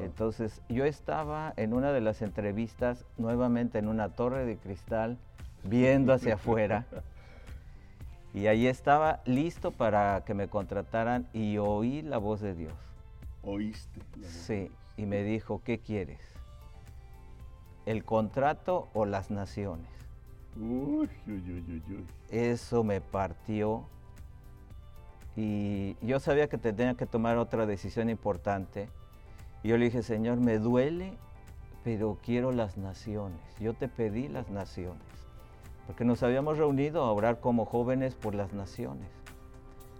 Entonces yo estaba en una de las entrevistas nuevamente en una torre de cristal viendo hacia afuera y ahí estaba listo para que me contrataran y oí la voz de Dios. ¿Oíste? Sí, y me dijo, ¿qué quieres? ¿El contrato o las naciones? Uy, uy, uy, uy, Eso me partió y yo sabía que tenía que tomar otra decisión importante. Y yo le dije, Señor, me duele, pero quiero las naciones. Yo te pedí las naciones porque nos habíamos reunido a orar como jóvenes por las naciones.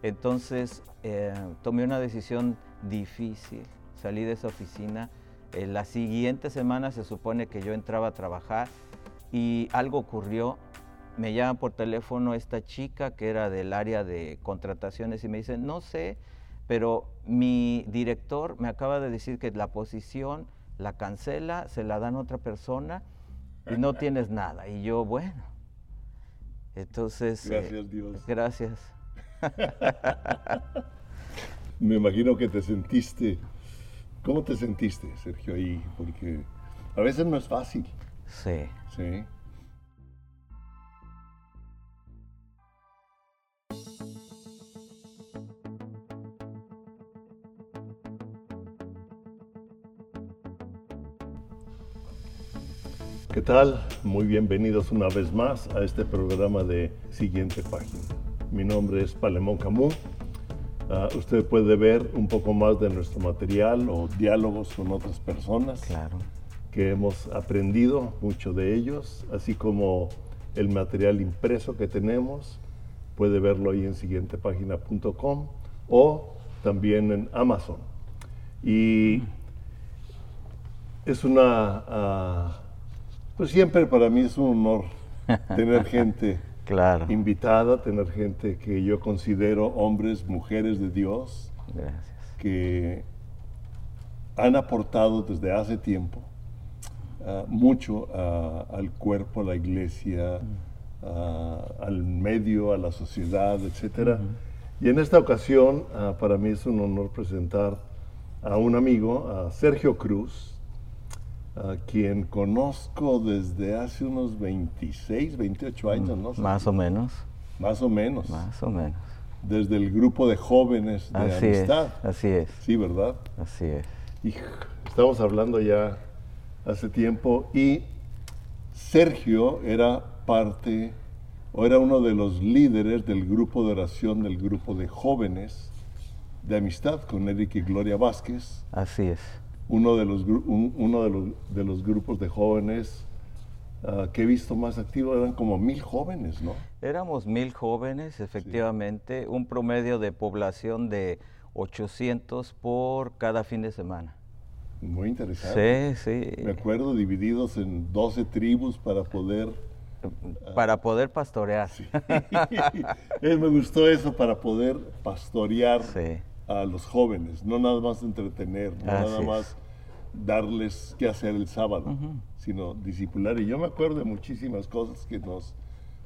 Entonces eh, tomé una decisión difícil, salí de esa oficina. En la siguiente semana se supone que yo entraba a trabajar y algo ocurrió. Me llama por teléfono esta chica que era del área de contrataciones y me dice, no sé, pero mi director me acaba de decir que la posición la cancela, se la dan a otra persona y no tienes nada. Y yo, bueno, entonces... Eh, gracias Dios. Gracias. Me imagino que te sentiste... ¿Cómo te sentiste, Sergio, ahí? Porque a veces no es fácil. Sí. Sí. ¿Qué tal? Muy bienvenidos una vez más a este programa de Siguiente Página. Mi nombre es Palemón Camus. Uh, usted puede ver un poco más de nuestro material o diálogos con otras personas Claro. que hemos aprendido, mucho de ellos, así como el material impreso que tenemos. Puede verlo ahí en siguientepágina.com o también en Amazon. Y es una... ah, pues siempre para mí es un honor tener gente Claro. invitada, tener gente que yo considero hombres, mujeres de Dios, Gracias. que han aportado desde hace tiempo ah, mucho a- al cuerpo, a la iglesia, a- al medio, a la sociedad, etc. Y en esta ocasión, ah, para mí es un honor presentar a un amigo, a Sergio Cruz, a quien conozco desde hace unos 26, 28 años, ¿no? Más o menos. Más o menos. Más o menos. Desde el grupo de jóvenes de Así amistad. es. Así es. Sí, ¿verdad? Así es. Y estamos hablando ya hace tiempo y Sergio era parte o era uno de los líderes del grupo de oración del grupo de jóvenes de amistad con Eric y Gloria Vázquez, Así es. Uno de los, un- uno de los, de los grupos de jóvenes ah, que he visto más activo, eran como mil jóvenes, ¿no? Éramos mil jóvenes, efectivamente, un promedio de población de 800 por cada fin de semana. Muy interesante. Sí, sí. Me acuerdo divididos en 12 tribus para poder Para poder pastorear. Eh, me gustó eso para poder pastorear Sí. A los jóvenes, no nada más entretener, no Así nada es. más darles qué hacer el sábado, sino discipular. Y yo me acuerdo de muchísimas cosas que nos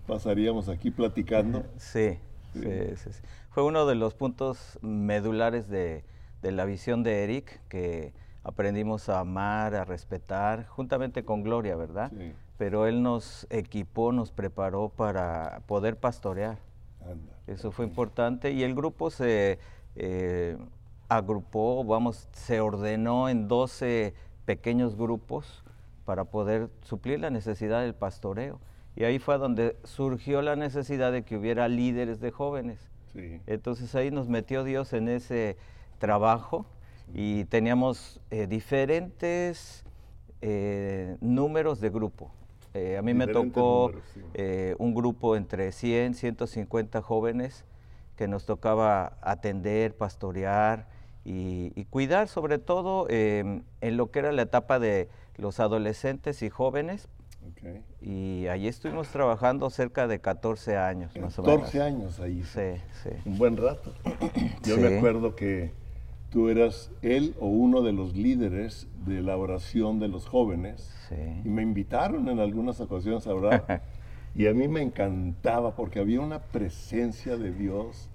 pasaríamos aquí platicando. Sí, sí, sí, sí. Fue uno de los puntos medulares de, de la visión de Eric, que aprendimos a amar, a respetar, juntamente con Gloria, ¿verdad? Sí. Pero él nos equipó, nos preparó para poder pastorear. Anda. Eso fue importante y el grupo se eh, agrupó, vamos, se ordenó en 12 pequeños grupos para poder suplir la necesidad del pastoreo. Y ahí fue donde surgió la necesidad de que hubiera líderes de jóvenes. Sí. Entonces ahí nos metió Dios en ese trabajo y teníamos eh, diferentes eh, números de grupo. Eh, a mí me tocó números, sí. un grupo entre 100, 150 jóvenes que nos tocaba atender, pastorear y, y cuidar sobre todo eh, en lo que era la etapa de los adolescentes y jóvenes. Ok. Y allí estuvimos trabajando cerca de 14 años, más o menos. 14 años ahí. Sí, sí. Un buen rato. Yo Sí. me acuerdo que tú eras él o uno de los líderes de la oración de los jóvenes. Y Sí. me invitaron en algunas ocasiones a orar. y a mí me encantaba porque había una presencia de Dios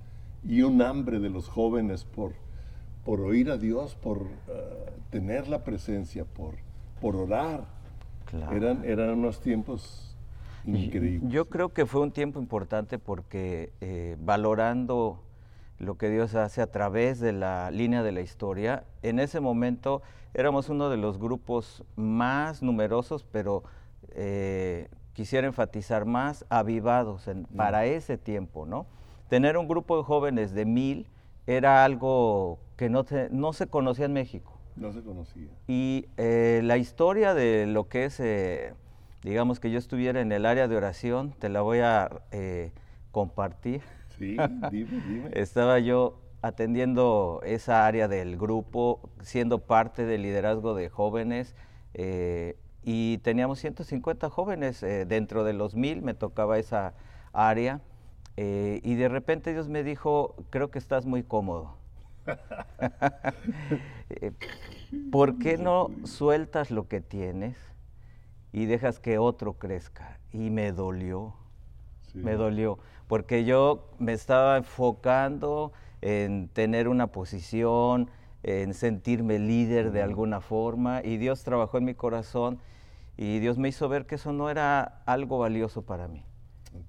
y un hambre de los jóvenes por, por oír a Dios, por eh, tener la presencia, por, por orar. Eran, eran unos tiempos increíbles. Yo creo que fue un tiempo importante porque eh, valorando lo que Dios hace a través de la línea de la historia, en ese momento éramos uno de los grupos más numerosos, pero eh, quisiera enfatizar más avivados para ese tiempo, ¿no? Tener un grupo de jóvenes de mil era algo que no, no se conocía en México. No se conocía. Y eh, la historia de lo que es, eh, digamos que yo estuviera en el área de oración, te la voy a compartir. Sí, dime, dime. Estaba yo atendiendo esa área del grupo, siendo parte del liderazgo de jóvenes y teníamos 150 jóvenes eh, dentro de los mil, me tocaba esa área eh, y de repente Dios me dijo, creo que estás muy cómodo. Eh, ¿Por qué no sueltas lo que tienes y dejas que otro crezca? Y me dolió, me dolió, porque yo me estaba enfocando en tener una posición, en sentirme líder de alguna forma y Dios trabajó en mi corazón y Dios me hizo ver que eso no era algo valioso para mí.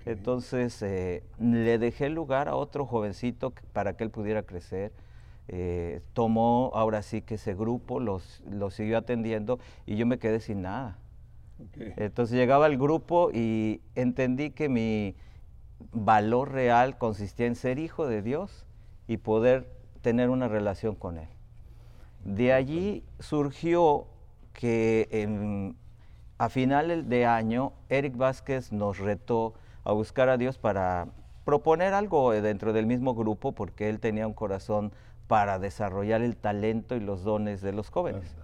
Entonces eh, le dejé lugar a otro jovencito para que él pudiera crecer. Eh, tomó ahora sí que ese grupo, los, siguió atendiendo y yo me quedé sin nada. Entonces llegaba el grupo y entendí que mi valor real consistía en ser hijo de Dios y poder tener una relación con Él. De allí surgió que en a final de año, Eric Vázquez nos retó a buscar a Dios para proponer algo dentro del mismo grupo, porque él tenía un corazón para desarrollar el talento y los dones de los jóvenes.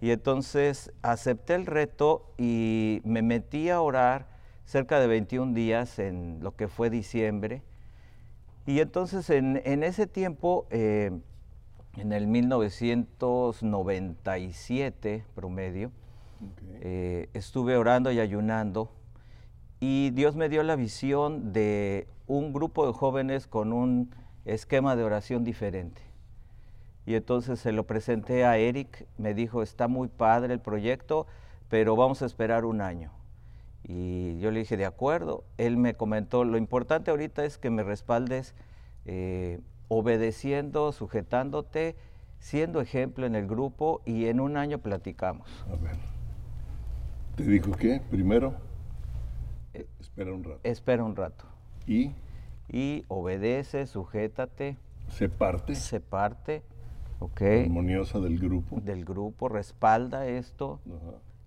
Y entonces acepté el reto y me metí a orar cerca de 21 días en lo que fue diciembre. Y entonces en, ese tiempo, eh, en el 1997 promedio, eh, estuve orando y ayunando y Dios me dio la visión de un grupo de jóvenes con un esquema de oración diferente. Y entonces se lo presenté a Eric, me dijo, está muy padre el proyecto, pero vamos a esperar un año. Y yo le dije, de acuerdo. Él me comentó, lo importante ahorita es que me respaldes eh, obedeciendo, sujetándote, siendo ejemplo en el grupo y en un año platicamos. A ver. ¿Te dijo qué? Primero, eh, espera un rato. Espera un rato. ¿Y? Y obedece, sujétate. Se parte. Se parte, ok. Armoniosa del grupo. Del grupo, respalda esto.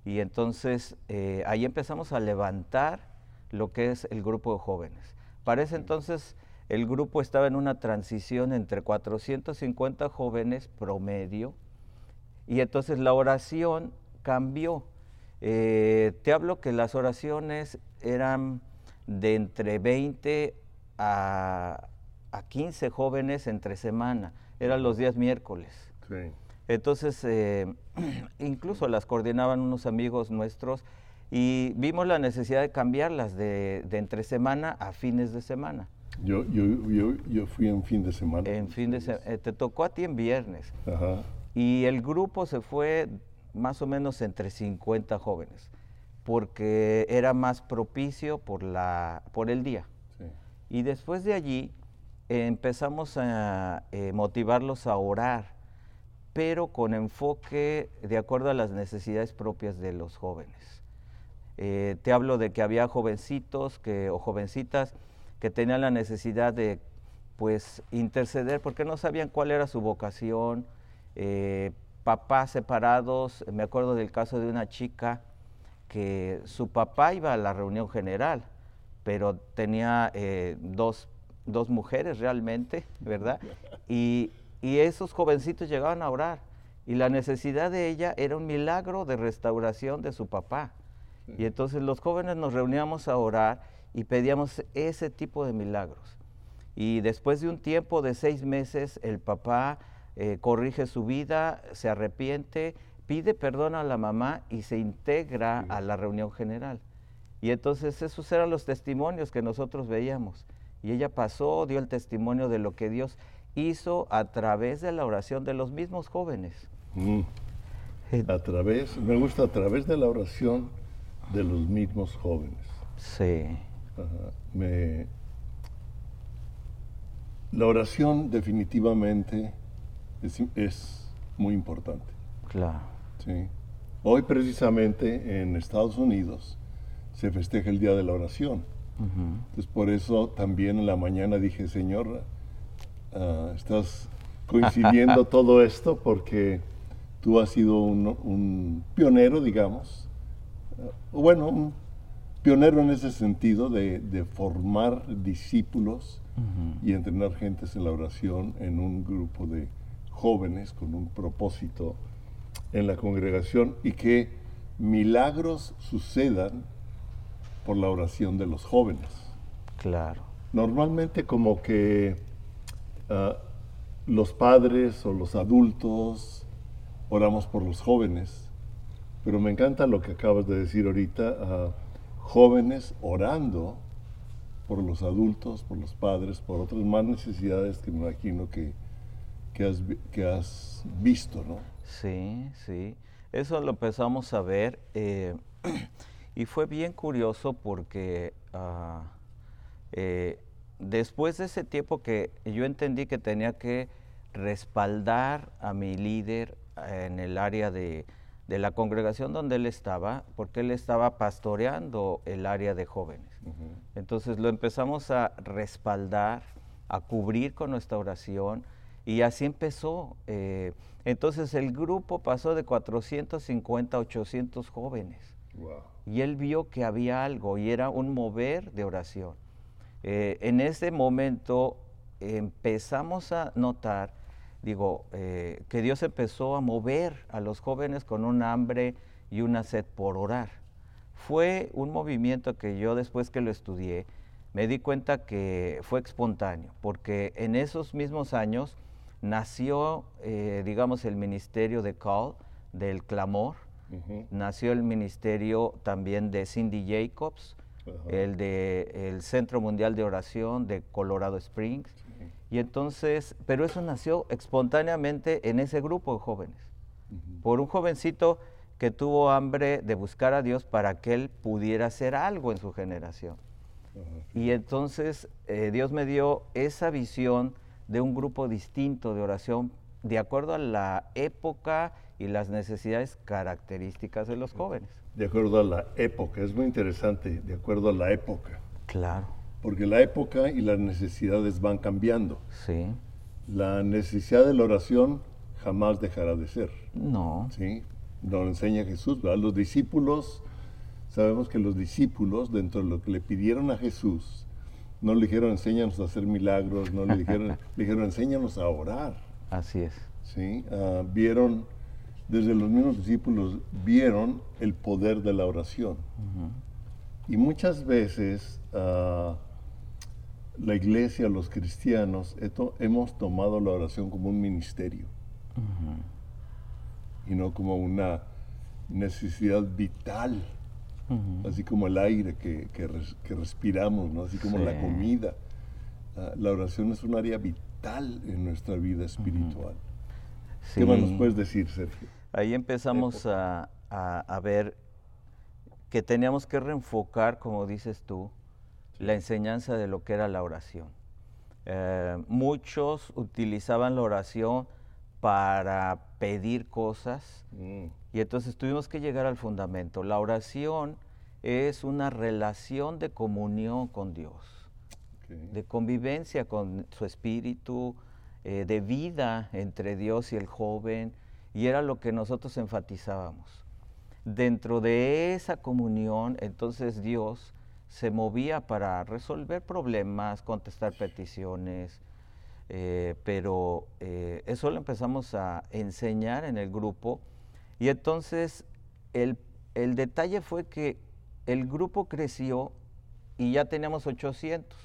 Y entonces eh, ahí empezamos a levantar lo que es el grupo de jóvenes. Para ese entonces el grupo estaba en una transición entre 450 jóvenes promedio y entonces la oración cambió eh, te hablo que las oraciones eran de entre 20 a, 15 jóvenes entre semana, eran los días miércoles. Entonces, eh, incluso las coordinaban unos amigos nuestros y vimos la necesidad de cambiarlas de, entre semana a fines de semana. Yo, yo, yo, yo fui en fin de semana. En fin de semana. Eh, te tocó a ti en viernes. Y el grupo se fue más o menos entre 50 jóvenes, porque era más propicio por, la, por el día. Y después de allí empezamos a eh, motivarlos a orar, pero con enfoque de acuerdo a las necesidades propias de los jóvenes. Eh, te hablo de que había jovencitos que, o jovencitas que tenían la necesidad de pues interceder porque no sabían cuál era su vocación, eh, papás separados. Me acuerdo del caso de una chica que su papá iba a la reunión general, pero tenía eh, dos, mujeres realmente, ¿verdad? Y, esos jovencitos llegaban a orar. Y la necesidad de ella era un milagro de restauración de su papá. Y entonces los jóvenes nos reuníamos a orar y pedíamos ese tipo de milagros. Y después de un tiempo de seis meses, el papá eh, corrige su vida, se arrepiente, pide perdón a la mamá y se integra a la reunión general. Y entonces esos eran los testimonios que nosotros veíamos. Y ella pasó, dio el testimonio de lo que Dios hizo a través de la oración de los mismos jóvenes. Mm. A través, me gusta a través de la oración de los mismos jóvenes. Sí. Me, la oración definitivamente es, muy importante. Claro. Sí. Hoy precisamente en Estados Unidos se festeja el Día de la Oración. Entonces por eso también en la mañana dije, Señor, ah, estás coincidiendo todo esto porque tú has sido un, pionero, digamos, uh, bueno, un pionero en ese sentido de, formar discípulos y entrenar gentes en la oración en un grupo de jóvenes con un propósito en la congregación y que milagros sucedan por la oración de los jóvenes. Claro. Normalmente como que uh, los padres o los adultos oramos por los jóvenes, pero me encanta lo que acabas de decir ahorita, jóvenes orando por los adultos, por los padres, por otras más necesidades que me imagino que, que, has, que has visto, ¿no? Sí, sí. Eso lo empezamos a ver eh, y fue bien curioso porque ah, eh, después de ese tiempo que yo entendí que tenía que respaldar a mi líder en el área de, la congregación donde él estaba, porque él estaba pastoreando el área de jóvenes. Entonces lo empezamos a respaldar, a cubrir con nuestra oración y así empezó. Eh, entonces el grupo pasó de 450 a 800 jóvenes. Y él vio que había algo y era un mover de oración. Eh, en ese momento empezamos a notar digo, eh, que Dios empezó a mover a los jóvenes con un hambre y una sed por orar. Fue un movimiento que yo después que lo estudié, me di cuenta que fue espontáneo, porque en esos mismos años nació, eh, digamos, el ministerio de Call, del clamor, nació el ministerio también de Cindy Jacobs, el de el Centro Mundial de Oración de Colorado Springs, y entonces, pero eso nació espontáneamente en ese grupo de jóvenes, por un jovencito que tuvo hambre de buscar a Dios para que él pudiera hacer algo en su generación. Y entonces eh, Dios me dio esa visión de un grupo distinto de oración de acuerdo a la época y las necesidades características de los jóvenes. De acuerdo a la época, es muy interesante, de acuerdo a la época. Claro porque la época y las necesidades van cambiando. Sí. La necesidad de la oración jamás dejará de ser. No. Sí, nos enseña Jesús. Los discípulos, sabemos que los discípulos, dentro de lo que le pidieron a Jesús, no le dijeron enséñanos a hacer milagros, no le dijeron, le dijeron enséñanos a orar. Así es. Sí, ah, vieron, desde los mismos discípulos, vieron el poder de la oración. Y muchas veces uh, la iglesia, los cristianos, hemos tomado la oración como un ministerio y no como una necesidad vital, así como el aire que, respiramos, ¿no? así como la comida. Ah, la oración es un área vital en nuestra vida espiritual. ¿Qué más nos puedes decir, Sergio? Ahí empezamos a, a ver que teníamos que reenfocar, como dices tú, la enseñanza de lo que era la oración. Eh, muchos utilizaban la oración para pedir cosas mm. y entonces tuvimos que llegar al fundamento. La oración es una relación de comunión con Dios, de convivencia con su espíritu, eh, de vida entre Dios y el joven, y era lo que nosotros enfatizábamos. Dentro de esa comunión, entonces Dios se movía para resolver problemas, contestar peticiones, eh, pero eh, eso lo empezamos a enseñar en el grupo y entonces el, detalle fue que el grupo creció y ya teníamos 800.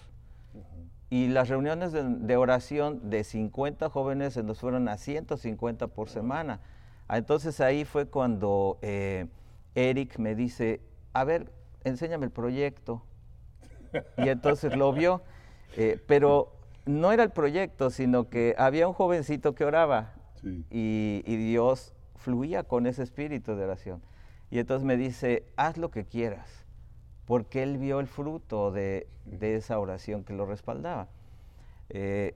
Y las reuniones de, oración de 50 jóvenes se nos fueron a 150 por semana. Ah, entonces ahí fue cuando eh, Eric me dice, a ver, enséñame el proyecto. Y entonces lo vio. Eh, pero no era el proyecto, sino que había un jovencito que oraba y, Dios fluía con ese espíritu de oración. Y entonces me dice, haz lo que quieras, porque él vio el fruto de, esa oración que lo respaldaba. Eh,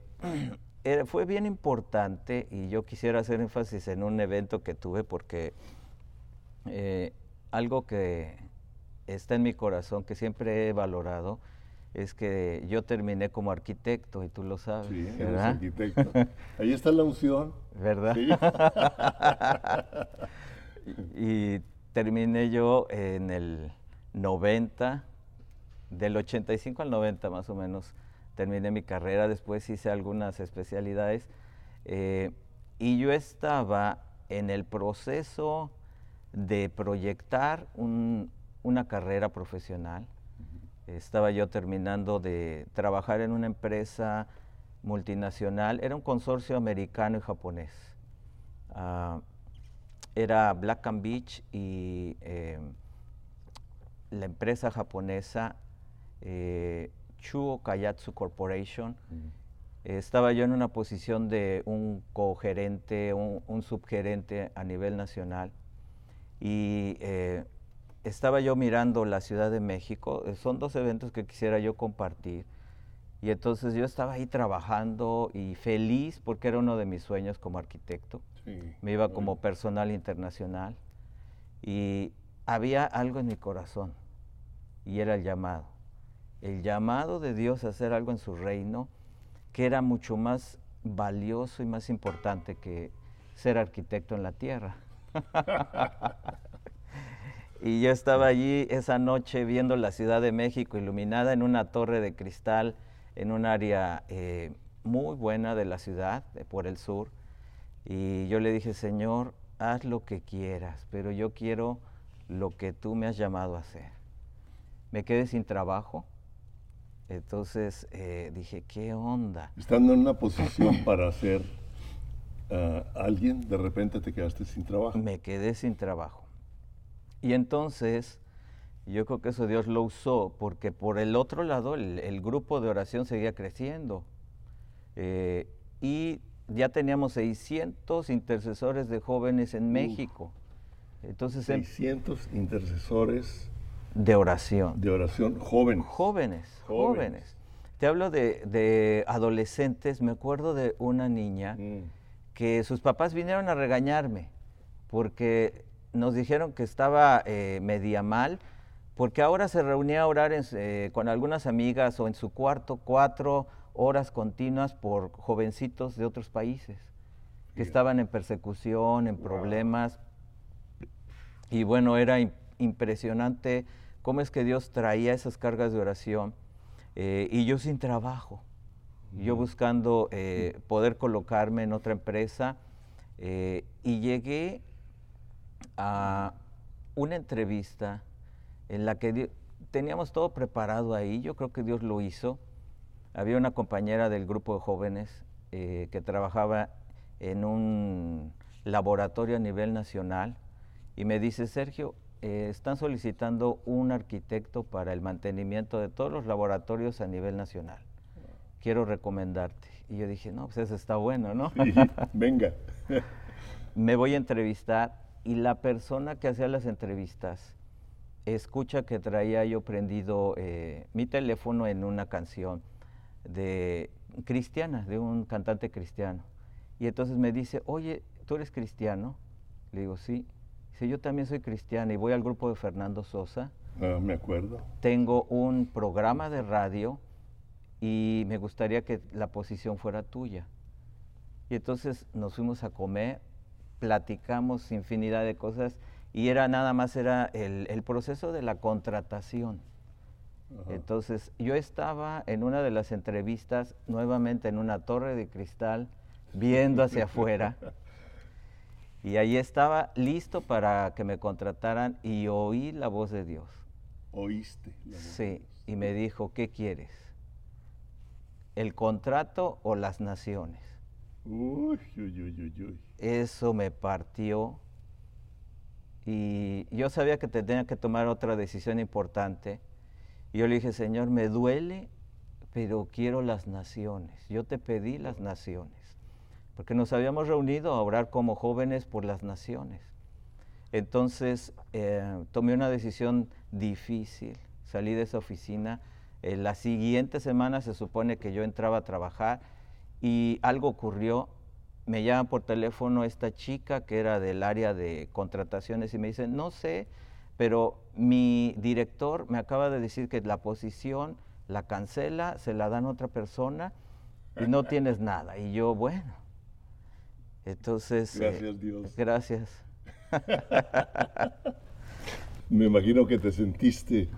fue bien importante y yo quisiera hacer énfasis en un evento que tuve porque eh, algo que está en mi corazón, que siempre he valorado, es que yo terminé como arquitecto y tú lo sabes. Sí, eres arquitecto. Ahí está la unción. ¿Verdad? Sí. y, terminé yo en el 90, del 85 al 90 más o menos, terminé mi carrera, después hice algunas especialidades eh, y yo estaba en el proceso de proyectar una carrera profesional estaba yo terminando de trabajar en una empresa multinacional, era un consorcio americano y japonés. Ah, era Black and Beach y em, la empresa japonesa eh, Chuo Kayatsu Corporation. estaba yo en una posición de un cogerente, un, un subgerente a nivel nacional. Y eh, estaba yo mirando la Ciudad de México, eh, son dos eventos que quisiera yo compartir. Y entonces yo estaba ahí trabajando y feliz porque era uno de mis sueños como arquitecto. Me iba como personal internacional y había algo en mi corazón y era el llamado. El llamado de Dios a hacer algo en su reino que era mucho más valioso y más importante que ser arquitecto en la tierra. Y yo estaba allí esa noche viendo la Ciudad de México iluminada en una torre de cristal en un área eh, muy buena de la ciudad, por el sur. Y yo le dije, Señor, haz lo que quieras, pero yo quiero lo que tú me has llamado a hacer. Me quedé sin trabajo. Entonces eh, dije, ¿qué onda? Estando en una posición para ser ah, alguien, de repente te quedaste sin trabajo. Me quedé sin trabajo. Y entonces, yo creo que eso Dios lo usó porque por el otro lado el, grupo de oración seguía creciendo. Eh, y ya teníamos 600 intercesores de jóvenes en México. Entonces, 600 em intercesores de oración. De oración jóvenes. Jóvenes, jóvenes. Te hablo de, adolescentes. Me acuerdo de una niña mm. que sus papás vinieron a regañarme porque nos dijeron que estaba eh, media mal, porque ahora se reunía a orar eh, con algunas amigas o en su cuarto cuatro horas continuas por jovencitos de otros países que estaban en persecución, en problemas. Y bueno, era impresionante cómo es que Dios traía esas cargas de oración eh, y yo sin trabajo, yo buscando poder colocarme en otra empresa y llegué a una entrevista en la que teníamos todo preparado ahí, yo creo que Dios lo hizo. Había una compañera del grupo de jóvenes eh, que trabajaba en un laboratorio a nivel nacional y me dice, Sergio, eh, están solicitando un arquitecto para el mantenimiento de todos los laboratorios a nivel nacional. Quiero recomendarte. Y yo dije, no, pues eso está bueno, ¿no? venga. me voy a entrevistar y la persona que hacía las entrevistas escucha que traía yo prendido eh, mi teléfono en una canción de cristiana, de un cantante cristiano. Y entonces me dice, oye, ¿tú eres cristiano? Le digo, sí. Dice, yo también soy cristiana y voy al grupo de Fernando Sosa. Ah, me acuerdo. Tengo un programa de radio y me gustaría que la posición fuera tuya. Y entonces nos fuimos a comer platicamos infinidad de cosas y era nada más era el, proceso de la contratación. Entonces yo estaba en una de las entrevistas nuevamente en una torre de cristal viendo hacia afuera y ahí estaba listo para que me contrataran y oí la voz de Dios. ¿Oíste? sí, y me dijo, ¿qué quieres? ¿El contrato o las naciones? Eso me partió y yo sabía que tenía que tomar otra decisión importante. Y yo le dije, Señor, me duele, pero quiero las naciones. Yo te pedí las naciones, porque nos habíamos reunido a orar como jóvenes por las naciones. Entonces eh, tomé una decisión difícil, salí de esa oficina. Eh, la siguiente semana se supone que yo entraba a trabajar y algo ocurrió. Me llama por teléfono esta chica que era del área de contrataciones y me dice, no sé, pero mi director me acaba de decir que la posición la cancela, se la dan a otra persona y no tienes nada. Y yo, bueno, entonces... Eh, gracias Dios. Gracias. me imagino que te sentiste,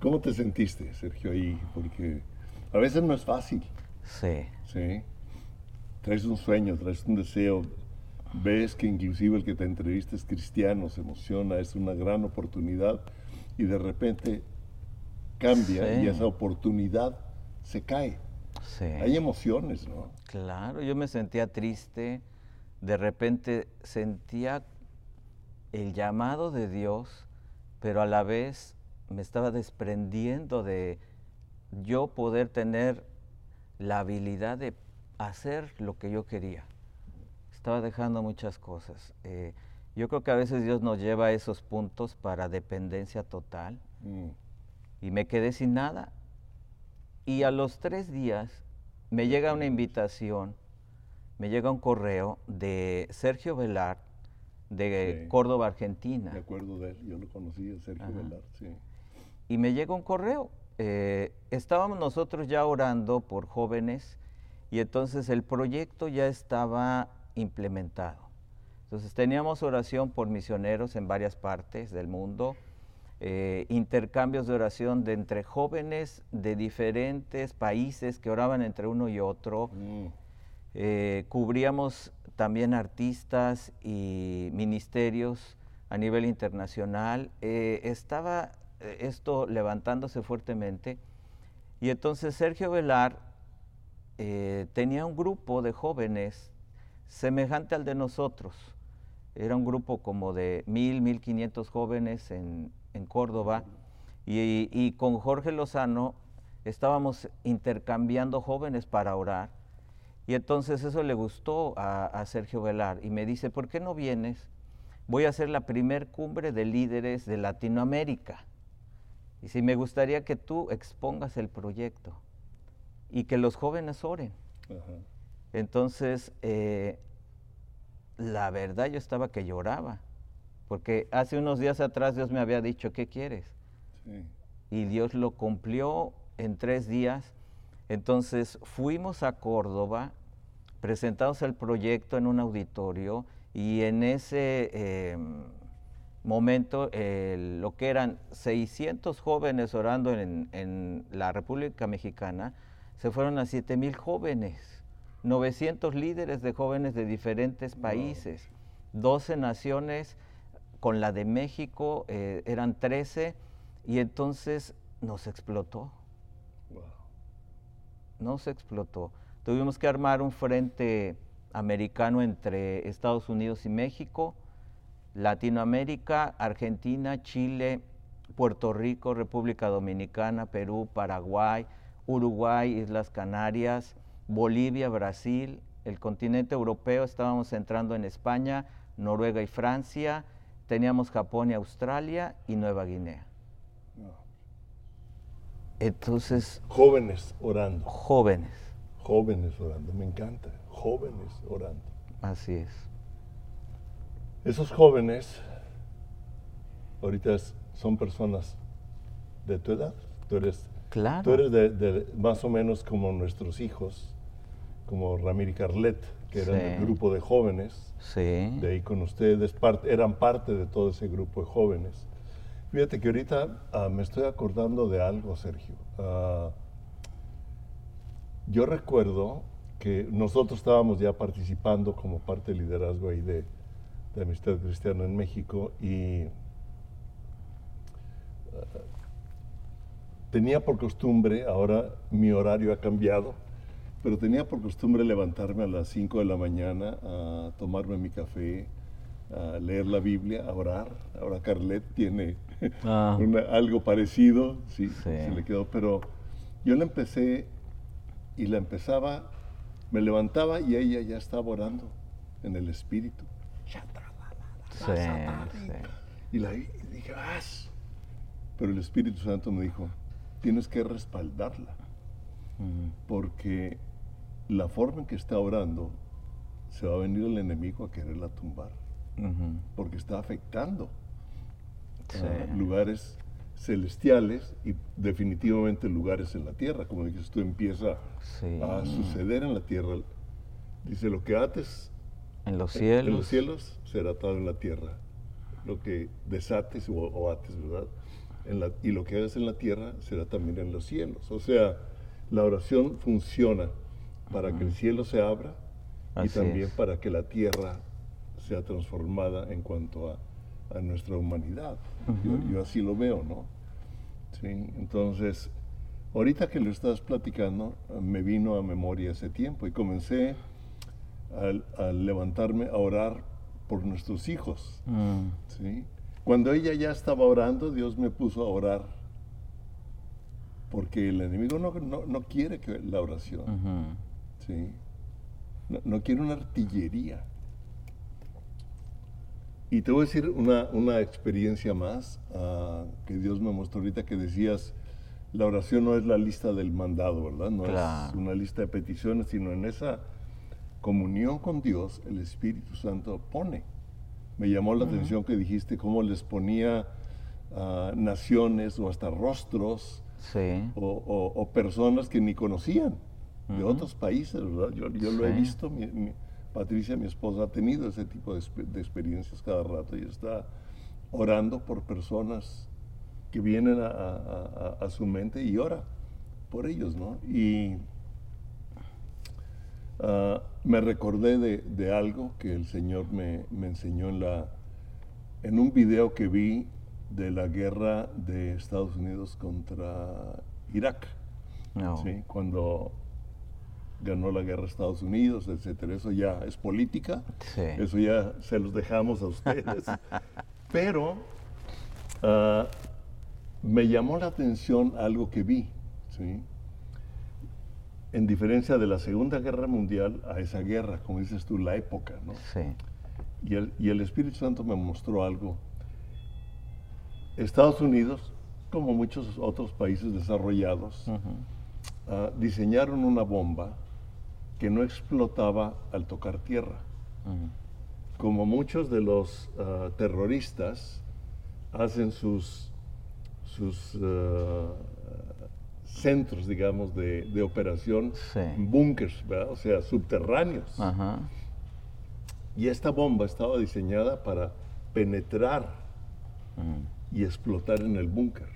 ¿cómo te sentiste, Sergio, ahí? Porque a veces no es fácil. Sí. Sí. Traes un sueño, traes un deseo, ves que inclusive el que te entrevista es cristiano, se emociona, es una gran oportunidad y de repente cambia y esa oportunidad se cae. Sí. Hay emociones, ¿no? Claro, yo me sentía triste, de repente sentía el llamado de Dios, pero a la vez me estaba desprendiendo de yo poder tener la habilidad de hacer lo que yo quería estaba dejando muchas cosas. Eh, yo creo que a veces Dios nos lleva a esos puntos para dependencia total. Mm. Y me quedé sin nada. Y a los tres días me llega una invitación, me llega un correo de Sergio Velar, de Córdoba, Argentina. Me acuerdo de él, yo lo conocí, Sergio Velar, sí. Y me llega un correo. Eh, estábamos nosotros ya orando por jóvenes y entonces el proyecto ya estaba implementado. Entonces teníamos oración por misioneros en varias partes del mundo, eh, intercambios de oración de entre jóvenes de diferentes países que oraban entre uno y otro. Mm. Eh, cubríamos también artistas y ministerios a nivel internacional. Eh, estaba esto levantándose fuertemente y entonces Sergio Velar tenía un grupo de jóvenes semejante al de nosotros. Era un grupo como de mil, mil quinientos jóvenes en, Córdoba y, con Jorge Lozano estábamos intercambiando jóvenes para orar. Y entonces eso le gustó a, Sergio Velar y me dice, ¿por qué no vienes? Voy a hacer la primer cumbre de líderes de Latinoamérica. Y si me gustaría que tú expongas el proyecto y que los jóvenes oren. Entonces, eh, la verdad yo estaba que lloraba, porque hace unos días atrás Dios me había dicho, ¿qué quieres? Y Dios lo cumplió en tres días. Entonces fuimos a Córdoba, presentamos el proyecto en un auditorio y en ese em, momento lo que eran 600 jóvenes orando en, en la República Mexicana, se fueron a 7 mil jóvenes. 900 líderes de jóvenes de diferentes países, 12 naciones, con la de México eh, eran 13, y entonces nos explotó. Nos explotó. Tuvimos que armar un frente americano entre Estados Unidos y México, Latinoamérica, Argentina, Chile, Puerto Rico, República Dominicana, Perú, Paraguay, Uruguay, Islas Canarias, Bolivia, Brasil, el continente europeo, estábamos entrando en España, Noruega y Francia, teníamos Japón y Australia y Nueva Guinea. Entonces... Jóvenes orando. Jóvenes. Jóvenes orando, me encanta. Jóvenes orando. Así es. Esos jóvenes ahorita son personas de tu edad. Tú eres, claro. tú eres de, más o menos como nuestros hijos como Ramiro y Carlet, que eran el grupo de jóvenes, de ahí con ustedes, eran parte de todo ese grupo de jóvenes. Fíjate que ahorita ah, me estoy acordando de algo, Sergio. Ah, yo recuerdo que nosotros estábamos ya participando como parte del liderazgo ahí de, de Amistad Cristiana en México y ah, tenía por costumbre, ahora mi horario ha cambiado, pero tenía por costumbre levantarme a las 5 de la mañana a tomarme mi café, a leer la Biblia, a orar. Ahora Carlet tiene ah. algo parecido, sí, se le quedó, pero yo le empecé y la empezaba, me levantaba y ella ya estaba orando en el espíritu. Sí, sí. Y la y dije, "Ah". Pero el Espíritu Santo me dijo, tienes que respaldarla, porque la forma en que está orando, se va a venir el enemigo a quererla tumbar, porque está afectando Sí. a lugares celestiales y definitivamente lugares en la tierra. Como dices tú, empieza Sí. a suceder en la tierra. Dice, lo que ates En los cielos. en los cielos será atado en la tierra. Lo que desates o, o ates, ¿verdad? En la- y lo que hagas en la tierra será también en los cielos. O sea, la oración funciona para que el cielo se abra y Así también es. para que la tierra sea transformada en cuanto a, a nuestra humanidad. yo, yo así lo veo, ¿no? Sí, entonces, ahorita que lo estás platicando, me vino a memoria ese tiempo y comencé al, al levantarme a orar por nuestros hijos. Mm, ¿sí? Cuando ella ya estaba orando, Dios me puso a orar. Porque el enemigo no, no- no quiere que la oración. ujú. ¿sí? No, no quiere una artillería. Y te voy a decir una, una experiencia más ah, que Dios me mostró ahorita que decías, la oración no es la lista del mandado, ¿verdad? No es Claro. una lista de peticiones, sino en esa comunión con Dios el Espíritu Santo pone. Me llamó la atención que dijiste cómo les ponía ah, naciones o hasta rostros Sí. o, o- o personas que ni conocían de Ujú. otros países, ¿verdad? Yo, yo lo he Sí. visto, mi- mi- Patricia, mi esposa, ha tenido ese tipo de, de experiencias cada rato y está orando por personas que vienen a, a- a- a su mente y ora por ellos, ¿no? Y ah, me recordé de, de algo que el Señor me, me enseñó en, la, en un video que vi de la guerra de Estados Unidos contra Irak. No. ¿sí? Cuando ganó la guerra Estados Unidos, etcétera. Eso ya es política. Sí. Eso ya se los dejamos a ustedes. Pero ah, me llamó la atención algo que vi, ¿sí? En diferencia de la Segunda Guerra Mundial a esa guerra, como dices tú, la época, ¿no? Sí. Y el, y el Espíritu Santo me mostró algo. Estados Unidos, como muchos otros países desarrollados, ah, diseñaron una bomba que no explotaba al tocar tierra. Ujú. Como muchos de los ah, terroristas hacen sus, sus ah, centros, digamos, de, de operación, Sí. búnkers, o sea, subterráneos. Ajá. Y esta bomba estaba diseñada para penetrar Mm, y explotar en el búnker.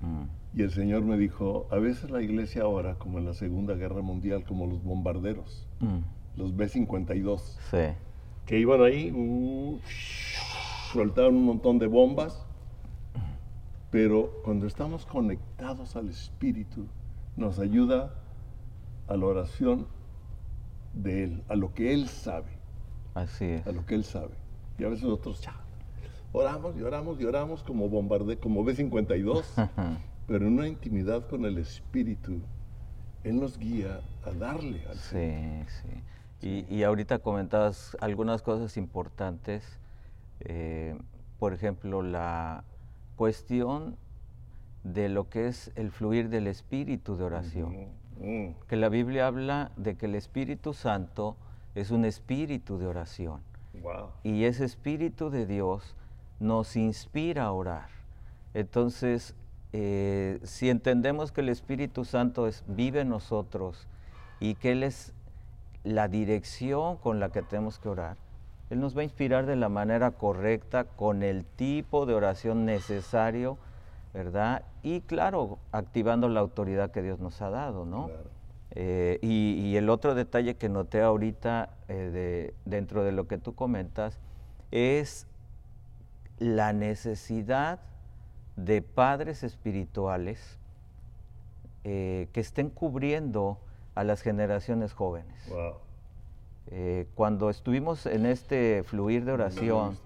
mm. Y el Señor me dijo, a veces la iglesia ahora, como en la Segunda Guerra Mundial, como los bombarderos, Mm, los B-52, Sí. que iban ahí, uh, soltaron un montón de bombas, pero cuando estamos conectados al Espíritu, nos ayuda a la oración de Él, a lo que Él sabe, Así es. a lo que Él sabe. Y a veces nosotros ya, oramos y oramos y oramos como bombarde, como B-52, pero en una intimidad con el Espíritu, Él nos guía a darle al Señor. Sí, sí. Y, y ahorita comentabas algunas cosas importantes. eh, por ejemplo, la cuestión de lo que es el fluir del espíritu de oración. Mm, Que la Biblia habla de que el Espíritu Santo es un espíritu de oración. wow. Y ese Espíritu de Dios nos inspira a orar. Entonces, eh, si entendemos que el Espíritu Santo es, vive en nosotros y que Él es la dirección con la que tenemos que orar, Él nos va a inspirar de la manera correcta, con el tipo de oración necesario, ¿verdad? Y claro, activando la autoridad que Dios nos ha dado, ¿no? Claro. Eh, y, y el otro detalle que noté ahorita eh, de- dentro de lo que tú comentas es la necesidad de padres espirituales eh, que estén cubriendo a las generaciones jóvenes. Wow. Eh, cuando estuvimos en este fluir de oración,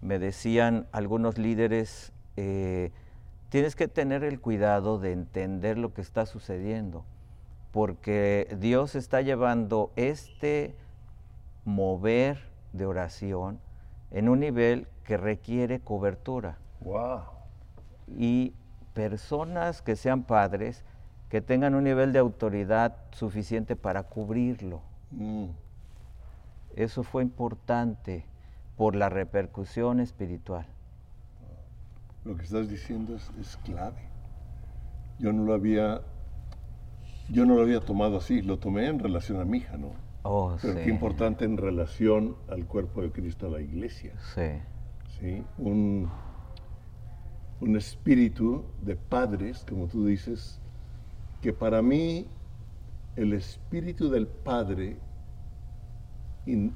me decían algunos líderes, eh, tienes que tener el cuidado de entender lo que está sucediendo, porque Dios está llevando este mover de oración en un nivel que requiere cobertura. Wow. Y personas que sean padres que tengan un nivel de autoridad suficiente para cubrirlo. Mm. Eso fue importante por la repercusión espiritual. Lo que estás diciendo es, es clave. Yo no lo había, yo no lo había tomado así, lo tomé en relación a mi hija, ¿no? Oh, Pero sí. qué importante en relación al cuerpo de Cristo, a la iglesia. Sí, ¿sí? Un, un espíritu de padres, como tú dices, que para mí el espíritu del padre, in-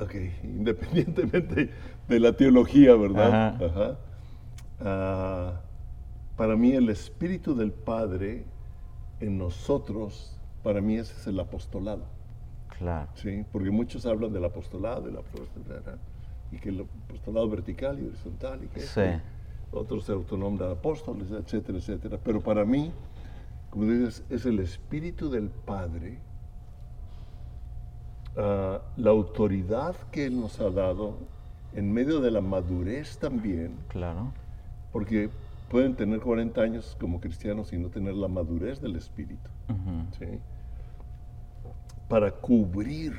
ok, independientemente de la teología, ¿verdad? Ajá. Ajá. Ah, para mí el espíritu del padre en nosotros, para mí ese es el apostolado. claro. Sí, porque muchos hablan del apostolado, del apostolado, y que el apostolado vertical y horizontal, y que Sí. otros se autonombran apóstoles, etcétera, etcétera. Pero para mí, como dices, es el espíritu del Padre, ah, la autoridad que Él nos ha dado en medio de la madurez también, Claro. porque pueden tener 40 años como cristianos y no tener la madurez del espíritu. ¿sí? para cubrir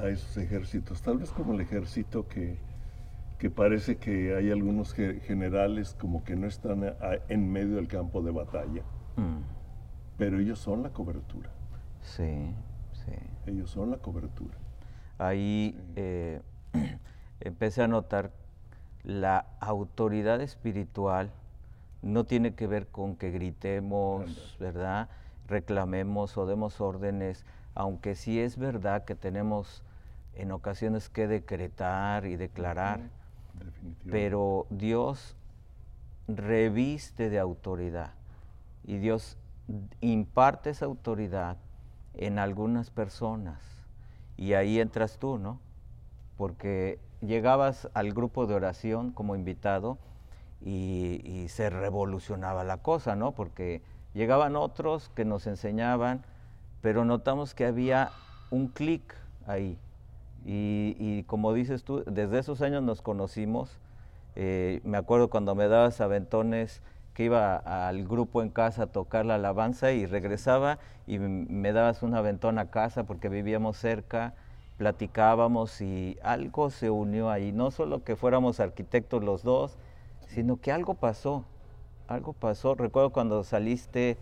a esos ejércitos, tal vez como el ejército que, que parece que hay algunos ge- generales como que no están a- en medio del campo de batalla, Mm. pero ellos son la cobertura, Sí, sí. ellos son la cobertura. Ahí eh, empecé a notar la autoridad espiritual no tiene que ver con que gritemos, Anda. ¿verdad? Reclamemos o demos órdenes, aunque sí es verdad que tenemos en ocasiones que decretar y declarar. Pero Dios reviste de autoridad y Dios imparte esa autoridad en algunas personas y ahí entras tú, ¿no? Porque llegabas al grupo de oración como invitado y, se revolucionaba la cosa, ¿no? Porque llegaban otros que nos enseñaban, pero notamos que había un clic ahí. Y, y como dices tú, desde esos años nos conocimos. Eh, me acuerdo cuando me dabas aventones que iba al grupo en casa a tocar la alabanza y regresaba y me dabas un aventón a casa porque vivíamos cerca, platicábamos y algo se unió ahí. No solo que fuéramos arquitectos los dos, sino que algo pasó, algo pasó. Recuerdo cuando saliste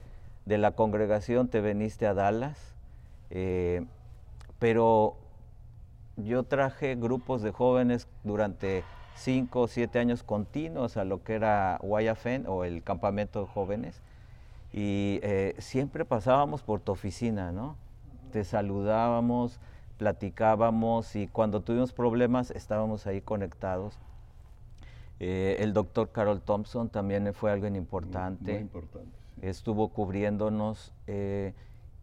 de la congregación, te veniste a Dallas, eh, pero yo traje grupos de jóvenes durante cinco o siete años continuos a lo que era YFN o el campamento de jóvenes y eh, siempre pasábamos por tu oficina, ¿no? Te saludábamos, platicábamos y cuando tuvimos problemas estábamos ahí conectados. Eh, el doctor Carol Thompson también fue alguien importante Muy importante. sí. estuvo cubriéndonos eh,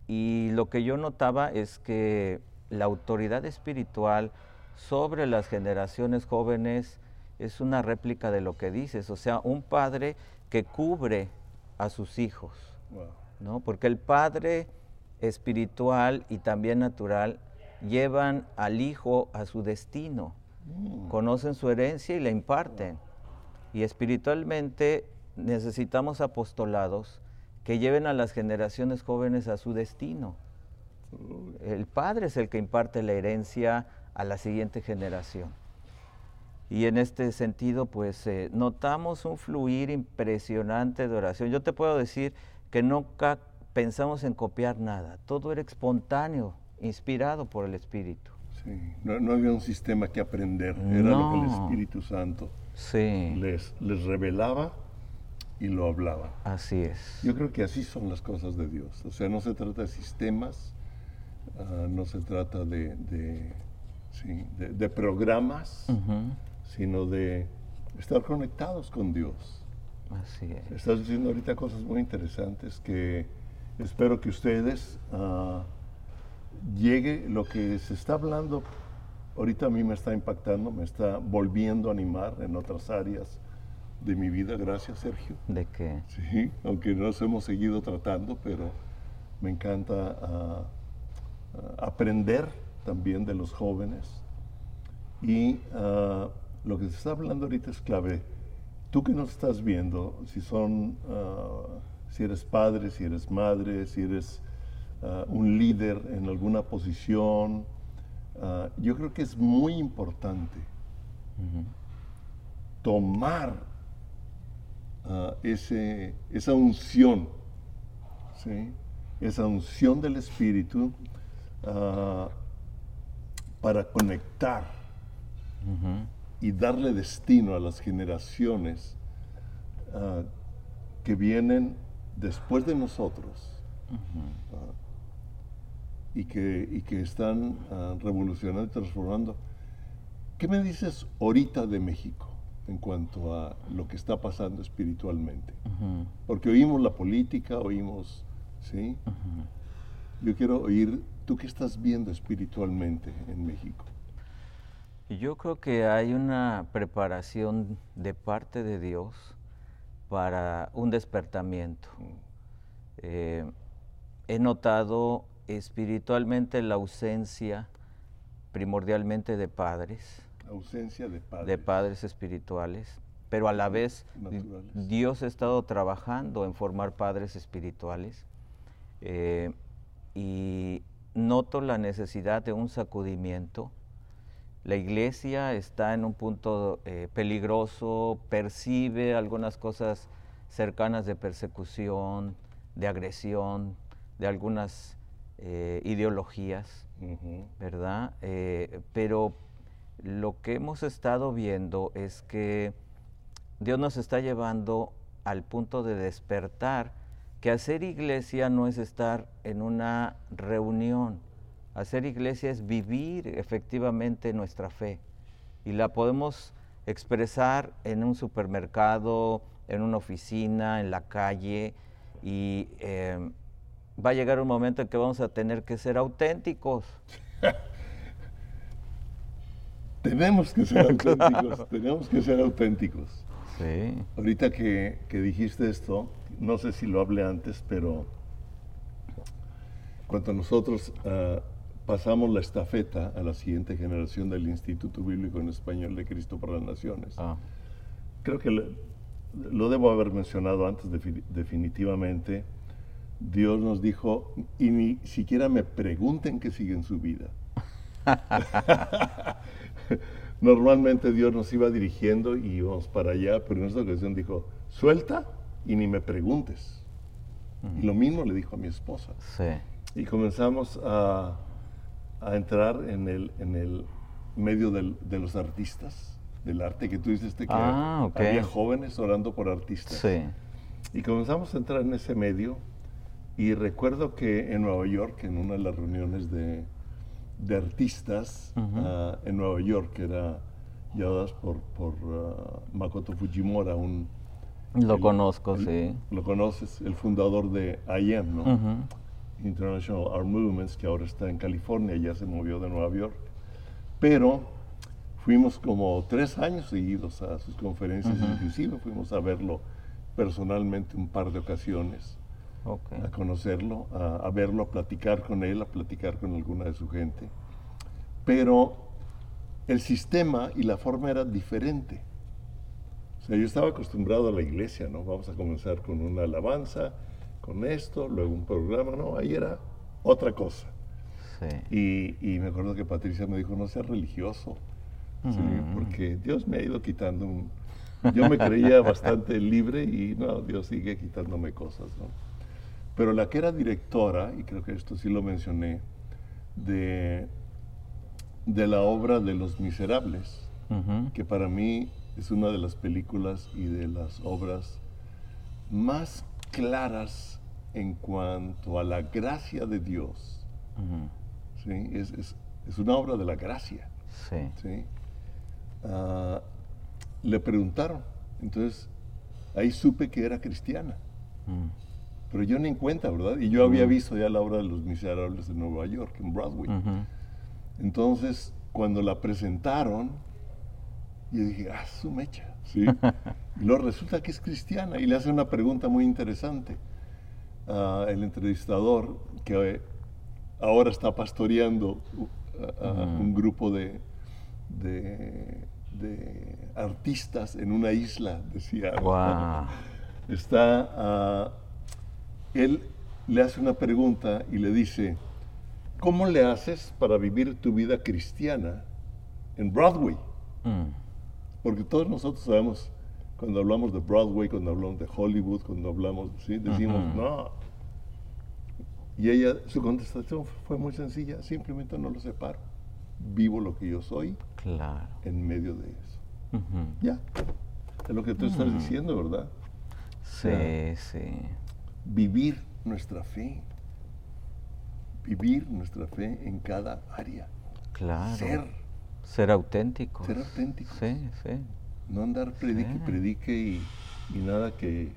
y lo que yo notaba es que la autoridad espiritual sobre las generaciones jóvenes es una réplica de lo que dices, o sea, un padre que cubre a sus hijos, Wow. ¿no? Porque el padre espiritual y también natural llevan al hijo a su destino Mm. conocen su herencia y la imparten. Y espiritualmente necesitamos apostolados que lleven a las generaciones jóvenes a su destino. El padre es el que imparte la herencia a la siguiente generación. Y en este sentido, pues eh, notamos un fluir impresionante de oración. Yo te puedo decir que nunca pensamos en copiar nada. Todo era espontáneo, inspirado por el Espíritu. sí. No, no había un sistema que aprender, era lo que el No. Espíritu Santo Sí, les, les revelaba y lo hablaba. así es. Yo creo que así son las cosas de Dios. O sea, no se trata de sistemas, ah, no se trata de, de, sí, de- de programas, sino de estar conectados con Dios. Así es. Estás diciendo ahorita cosas muy interesantes que espero que ustedes ah, llegue lo que se está hablando. Ahorita a mí me está impactando, me está volviendo a animar en otras áreas de mi vida. Gracias, Sergio. ¿De qué? Sí, aunque nos hemos seguido tratando, pero me encanta ah, aprender también de los jóvenes. Y ah, lo que se está hablando ahorita es clave. Tú que nos estás viendo, si son, si eres padre, si eres madre, si eres un líder en alguna posición, yo creo que es muy importante tomar ese, esa unción, ¿sí? esa unción del Espíritu ah, para conectar y darle destino a las generaciones ah, que vienen después de nosotros ah, y, que, y, que, están revolucionando y transformando. ¿Qué me dices ahorita de México? en cuanto a lo que está pasando espiritualmente. Porque oímos la política, oímos, ¿sí? Yo quiero oír, ¿tú qué estás viendo espiritualmente en México? Yo creo que hay una preparación de parte de Dios para un despertamiento. Eh, he notado espiritualmente la ausencia primordialmente de padres, ausencia de padres. De padres espirituales, pero a la vez Dios ha estado trabajando en formar padres espirituales eh, y noto la necesidad de un sacudimiento. La iglesia está en un punto eh, peligroso, percibe algunas cosas cercanas de persecución, de agresión, de algunas eh, ideologías, ¿verdad? pero lo que hemos estado viendo es que Dios nos está llevando al punto de despertar que hacer iglesia no es estar en una reunión, hacer iglesia es vivir efectivamente nuestra fe y la podemos expresar en un supermercado, en una oficina, en la calle y eh, va a llegar un momento en que vamos a tener que ser auténticos. Tenemos que ser auténticos, tenemos que ser auténticos. Sí. Ahorita que, dijiste esto, no sé si lo hablé antes, pero cuando nosotros ah, pasamos la estafeta a la siguiente generación del Instituto Bíblico en Español de Cristo para las Naciones, ah. creo que lo debo haber mencionado antes definitivamente, Dios nos dijo, y ni siquiera me pregunten qué sigue en su vida. Normalmente Dios nos iba dirigiendo y íbamos para allá, pero en esta ocasión dijo, suelta y ni me preguntes. Y lo mismo le dijo a mi esposa. Y comenzamos a, entrar en el, en el medio de los artistas, del arte, que tú dices que ah, había jóvenes orando por artistas. Y comenzamos a entrar en ese medio. Y recuerdo que en Nueva York, en una de las reuniones de, de artistas ah, en Nueva York, que era llevadas por, por ah, Makoto Fujimora, un... Lo conozco, sí. Lo conoces, el fundador de IM, ¿no? International Art Movements, que ahora está en California, ya se movió de Nueva York. Pero fuimos como tres años seguidos a sus conferencias, inclusive fuimos a verlo personalmente un par de ocasiones a conocerlo, a, verlo, a platicar con él, a platicar con alguna de su gente. Pero el sistema y la forma era diferente. O sea, yo estaba acostumbrado a la iglesia, ¿no? Vamos a comenzar con una alabanza, con esto, luego un programa, ¿no? Ahí era otra cosa. Sí. Y, me acuerdo que Patricia me dijo, no seas religioso, porque Dios me ha ido quitando un... Yo me creía bastante libre y no, Dios sigue quitándome cosas, ¿no? Pero la que era directora, y creo que esto sí lo mencioné, de, de la obra de Los Miserables, que para mí es una de las películas y de las obras más claras en cuanto a la gracia de Dios. ¿Sí? Es, es, es, una obra de la gracia. Sí. Ah, le preguntaron, entonces ahí supe que era cristiana. Mm. Pero yo ni en cuenta, ¿verdad? Y yo había visto ya la obra de Los Miserables de Nueva York, en Broadway. Entonces, cuando la presentaron, yo dije, ah, su mecha, ¿sí? Y luego resulta que es cristiana y le hace una pregunta muy interesante. a el entrevistador, que ahora está pastoreando un grupo de, de, artistas en una isla, decía. Está, él le hace una pregunta y le dice, ¿cómo le haces para vivir tu vida cristiana en Broadway? Mm. Porque todos nosotros sabemos, cuando hablamos de Broadway, cuando hablamos de Hollywood, cuando hablamos, ¿sí? decimos, no. Y ella, su contestación fue muy sencilla, simplemente no lo separo. Vivo lo que yo soy claro. en medio de eso. Ya. Es lo que tú estás diciendo, ¿verdad? Sí, sí. Vivir nuestra fe. Vivir nuestra fe en cada área. Claro. Ser. Ser auténtico. Ser auténtico. Sí, sí. No andar predique, y predique y, nada que.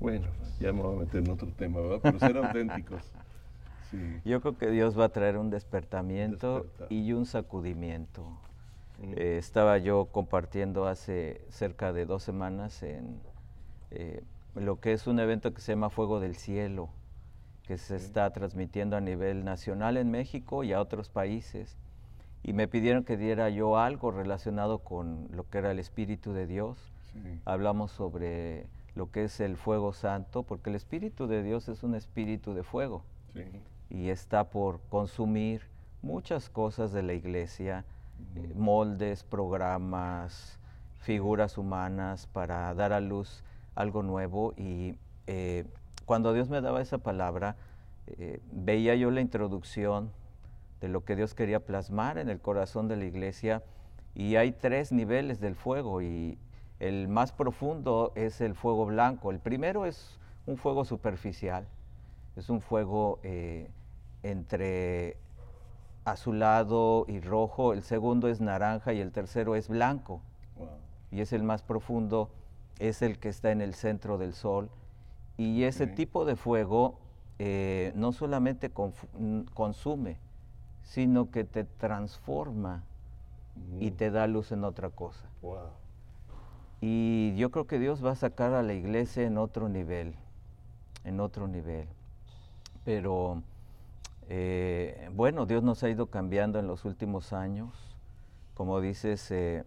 Bueno, ya me voy a meter en otro tema, ¿verdad? Pero ser auténticos. Yo creo que Dios va a traer un despertamiento y un sacudimiento. Eh, estaba yo compartiendo hace cerca de dos semanas en eh, lo que es un evento que se llama Fuego del Cielo, que se está transmitiendo a nivel nacional en México y a otros países. Y me pidieron que diera yo algo relacionado con lo que era el Espíritu de Dios. Hablamos sobre lo que es el fuego santo, porque el Espíritu de Dios es un espíritu de fuego. Y está por consumir muchas cosas de la iglesia, eh, moldes, programas, figuras humanas para dar a luz algo nuevo. Y eh, cuando Dios me daba esa palabra, eh, veía yo la introducción de lo que Dios quería plasmar en el corazón de la iglesia y hay tres niveles del fuego y el más profundo es el fuego blanco. El primero es un fuego superficial, es un fuego eh, entre azulado y rojo, el segundo es naranja y el tercero es blanco. Y es el más profundo es el que está en el centro del sol. Y ese tipo de fuego eh, no solamente consume, sino que te transforma y te da luz en otra cosa. Y yo creo que Dios va a sacar a la iglesia en otro nivel, en otro nivel. Pero eh, bueno, Dios nos ha ido cambiando en los últimos años. Como dices, eh,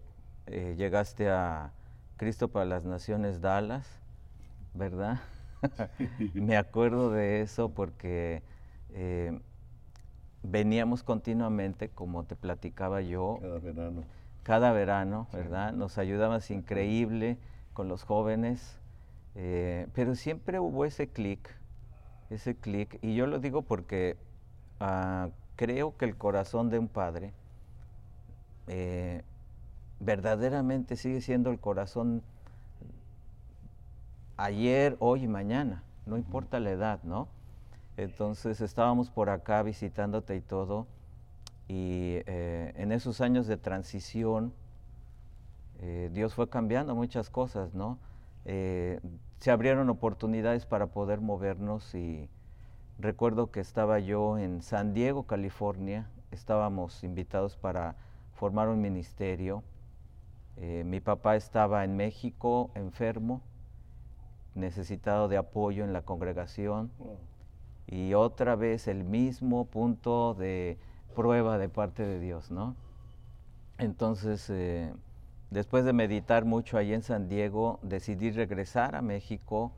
llegaste a, Cristo para las Naciones Dallas, ¿verdad? Me acuerdo de eso porque eh, veníamos continuamente, como te platicaba yo. Cada verano. Cada verano, ¿verdad? Nos ayudabas increíble con los jóvenes, eh, pero siempre hubo ese clic, ese clic, y yo lo digo porque ah, creo que el corazón de un padre eh, verdaderamente sigue siendo el corazón ayer, hoy y mañana, no importa la edad, ¿no? Entonces estábamos por acá visitándote y todo, y eh, en esos años de transición, eh, Dios fue cambiando muchas cosas, ¿no? Eh, se abrieron oportunidades para poder movernos y recuerdo que estaba yo en San Diego, California, estábamos invitados para formar un ministerio. Mi papá estaba en México enfermo, necesitado de apoyo en la congregación y otra vez el mismo punto de prueba de parte de Dios, ¿no? Entonces, eh, después de meditar mucho ahí en San Diego, decidí regresar a México,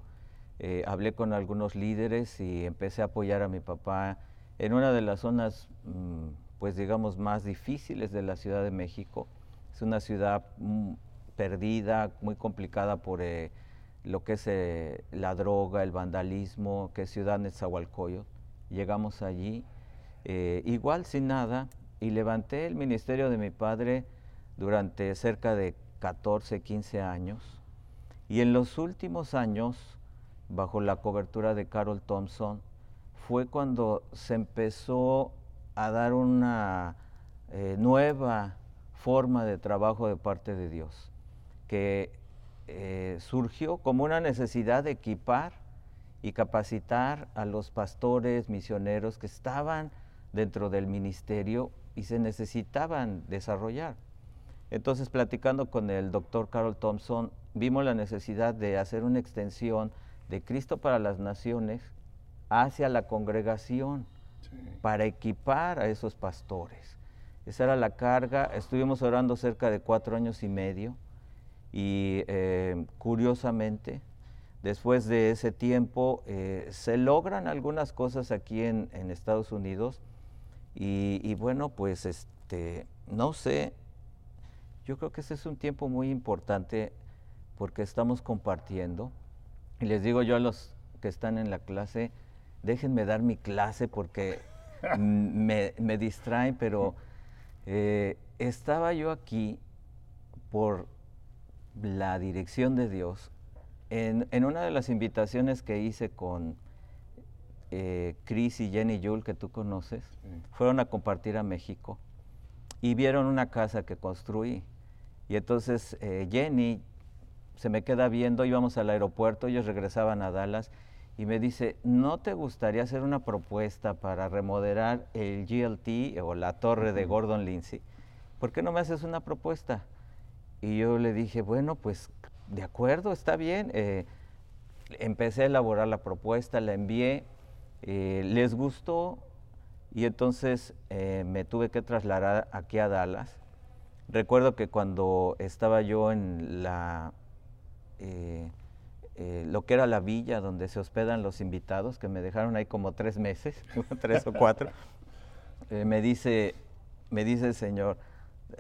eh, hablé con algunos líderes y empecé a apoyar a mi papá en una de las zonas, mm, pues digamos, más difíciles de la Ciudad de México es una ciudad mm, perdida, muy complicada por eh, lo que es eh, la droga, el vandalismo, que es Ciudad Nezahualcóyotl. Llegamos allí, eh, igual sin nada, y levanté el ministerio de mi padre durante cerca de 14, 15 años. Y en los últimos años, bajo la cobertura de Carol Thompson, fue cuando se empezó a dar una nueva forma de trabajo de parte de Dios, que eh, surgió como una necesidad de equipar y capacitar a los pastores misioneros que estaban dentro del ministerio y se necesitaban desarrollar. Entonces, platicando con el doctor Carol Thompson, vimos la necesidad de hacer una extensión de Cristo para las Naciones hacia la congregación para equipar a esos pastores. Esa era la carga. Estuvimos orando cerca de cuatro años y medio y eh, curiosamente, después de ese tiempo, eh, se logran algunas cosas aquí en, Estados Unidos y, y, bueno, pues este, no sé, yo creo que ese es un tiempo muy importante porque estamos compartiendo. Y les digo yo a los que están en la clase, déjenme dar mi clase porque me, me, distraen, pero eh, estaba yo aquí por la dirección de Dios en, en una de las invitaciones que hice con eh, Chris y Jenny Yule, que tú conoces, fueron a compartir a México y vieron una casa que construí. Y entonces eh, Jenny se me queda viendo, íbamos al aeropuerto, ellos regresaban a Dallas y me dice, ¿no te gustaría hacer una propuesta para remodelar el GLT o la torre de Gordon Lindsay? ¿Por qué no me haces una propuesta? Y yo le dije, bueno, pues de acuerdo, está bien. Eh, empecé a elaborar la propuesta, la envié, eh, les gustó y entonces eh, me tuve que trasladar aquí a Dallas. Recuerdo que cuando estaba yo en la lo que era la villa donde se hospedan los invitados, que me dejaron ahí como tres meses, tres o cuatro, me, dice, me dice el señor,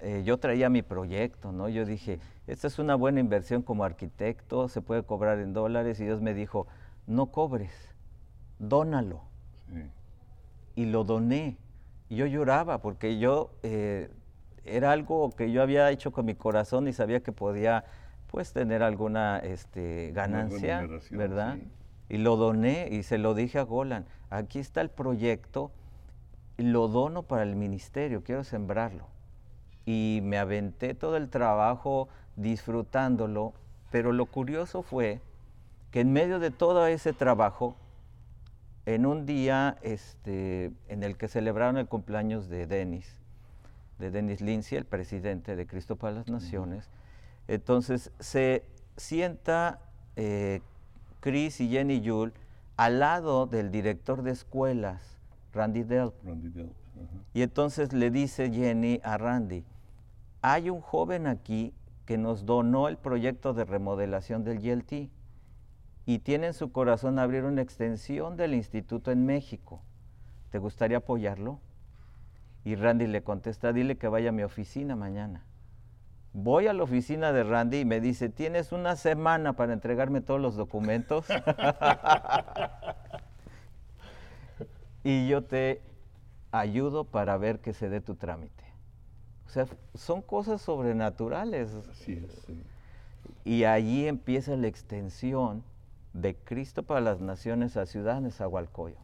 eh, yo traía mi proyecto, ¿no? Yo dije, esta es una buena inversión como arquitecto, se puede cobrar en dólares, y Dios me dijo, no cobres, dónalo. Y lo doné. Y yo lloraba porque yo, era algo que yo había hecho con mi corazón y sabía que podía pues tener alguna este, ganancia, ¿verdad? Y lo doné y se lo dije a Golan, aquí está el proyecto, lo dono para el ministerio, quiero sembrarlo. Y me aventé todo el trabajo disfrutándolo, pero lo curioso fue que en medio de todo ese trabajo, en un día este, en el que celebraron el cumpleaños de Denis, de Denis Lindsay, el presidente de Cristo para las Naciones, entonces se sienta eh, Chris y Jenny Yule al lado del director de escuelas, Randy Delp. Y entonces le dice Jenny a Randy, hay un joven aquí que nos donó el proyecto de remodelación del GLT y tiene en su corazón abrir una extensión del instituto en México. ¿Te gustaría apoyarlo? Y Randy le contesta, dile que vaya a mi oficina mañana. Voy a la oficina de Randy y me dice, tienes una semana para entregarme todos los documentos. y yo te ayudo para ver que se dé tu trámite. O sea, son cosas sobrenaturales. Así es. Y allí empieza la extensión de Cristo para las Naciones a Ciudad de Nezahualcóyotl.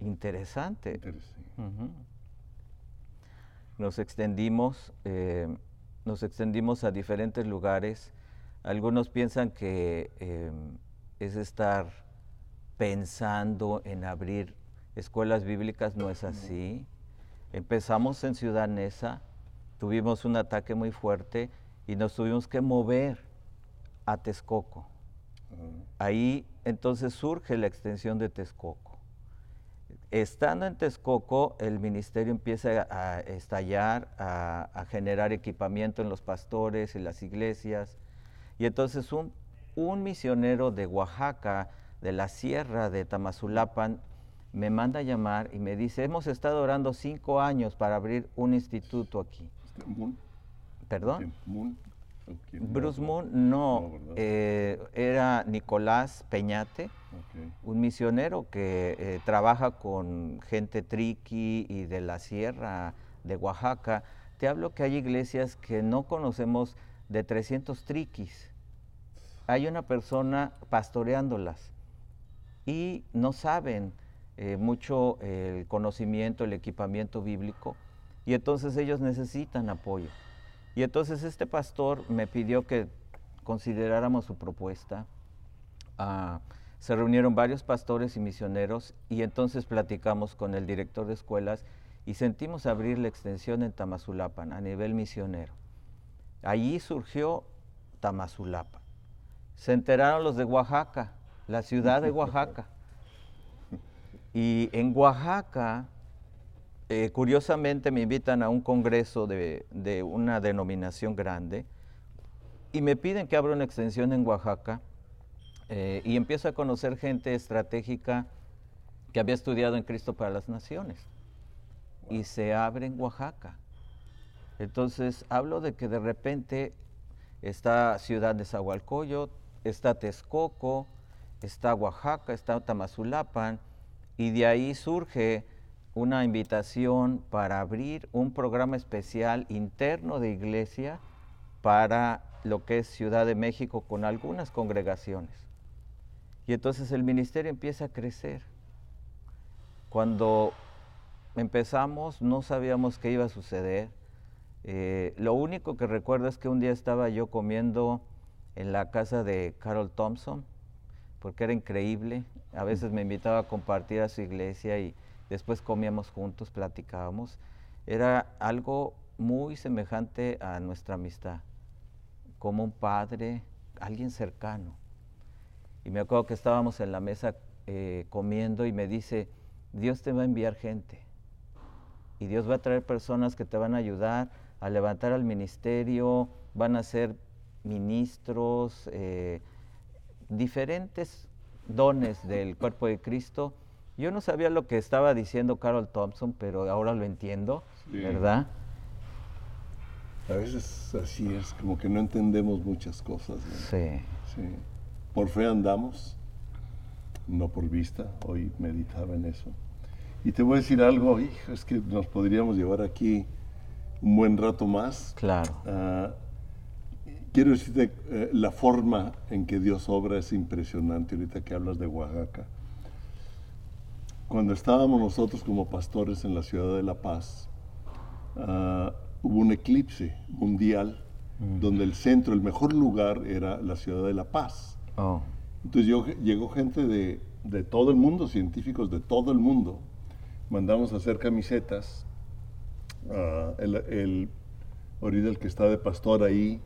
Interesante. Interesante. Nos extendimos eh, nos extendimos a diferentes lugares. Algunos piensan que em, es estar pensando en abrir escuelas bíblicas, no es así. Empezamos en Ciudad Neza, tuvimos un ataque muy fuerte y nos tuvimos que mover a Texcoco. Ahí entonces surge la extensión de Texcoco. Estando en Texcoco, el ministerio empieza a estallar, a, generar equipamiento en los pastores y las iglesias. Y entonces un, un misionero de Oaxaca, de la sierra de Tamazulapan, me manda a llamar y me dice, hemos estado orando cinco años para abrir un instituto aquí. ¿Perdón? Bruce Moon, no, eh, era Nicolás Peñate, un misionero que eh, trabaja con gente triqui y de la sierra de Oaxaca. Te hablo que hay iglesias que no conocemos de 300 triquis. Hay una persona pastoreándolas y no saben eh, mucho el conocimiento, el equipamiento bíblico y entonces ellos necesitan apoyo. Y entonces este pastor me pidió que consideráramos su propuesta. Ah, se reunieron varios pastores y misioneros y entonces platicamos con el director de escuelas y sentimos abrir la extensión en Tamazulapan a nivel misionero. Allí surgió Tamazulapan. Se enteraron los de Oaxaca, la ciudad de Oaxaca. Y en Oaxaca, eh, curiosamente, me invitan a un congreso de, de una denominación grande y me piden que abra una extensión en Oaxaca eh, y empiezo a conocer gente estratégica que había estudiado en Cristo para las Naciones y se abre en Oaxaca. Entonces hablo de que de repente está Ciudad de Zahualcoyot, está Texcoco, está Oaxaca, está Tamazulapan y de ahí surge una invitación para abrir un programa especial interno de iglesia para lo que es Ciudad de México con algunas congregaciones. Y entonces el ministerio empieza a crecer. Cuando empezamos no sabíamos qué iba a suceder. Eh, lo único que recuerdo es que un día estaba yo comiendo en la casa de Carol Thompson, porque era increíble. A veces me invitaba a compartir a su iglesia y después comíamos juntos, platicábamos. Era algo muy semejante a nuestra amistad como un padre, alguien cercano. Y me acuerdo que estábamos en la mesa eh, comiendo y me dice, Dios te va a enviar gente. Y Dios va a traer personas que te van a ayudar a levantar al ministerio, van a ser ministros, eh, diferentes dones del cuerpo de Cristo. Yo no sabía lo que estaba diciendo Carol Thompson, pero ahora lo entiendo, ¿verdad? A veces así es, como que no entendemos muchas cosas. Sí. sí. Por fe andamos, no por vista. Hoy meditaba en eso. Y te voy a decir algo, hijo, es que nos podríamos llevar aquí un buen rato más. Claro. Uh, quiero decirte, eh, la forma en que Dios obra es impresionante, ahorita que hablas de Oaxaca. Cuando estábamos nosotros como pastores en la ciudad de La Paz, uh, hubo un eclipse mundial mm. donde el centro, el mejor lugar era la ciudad de La Paz. Oh. Entonces yo, llegó gente de, de, todo el mundo, científicos de todo el mundo. Mandamos a hacer camisetas. Uh, el, el, ahorita el que está de pastor ahí,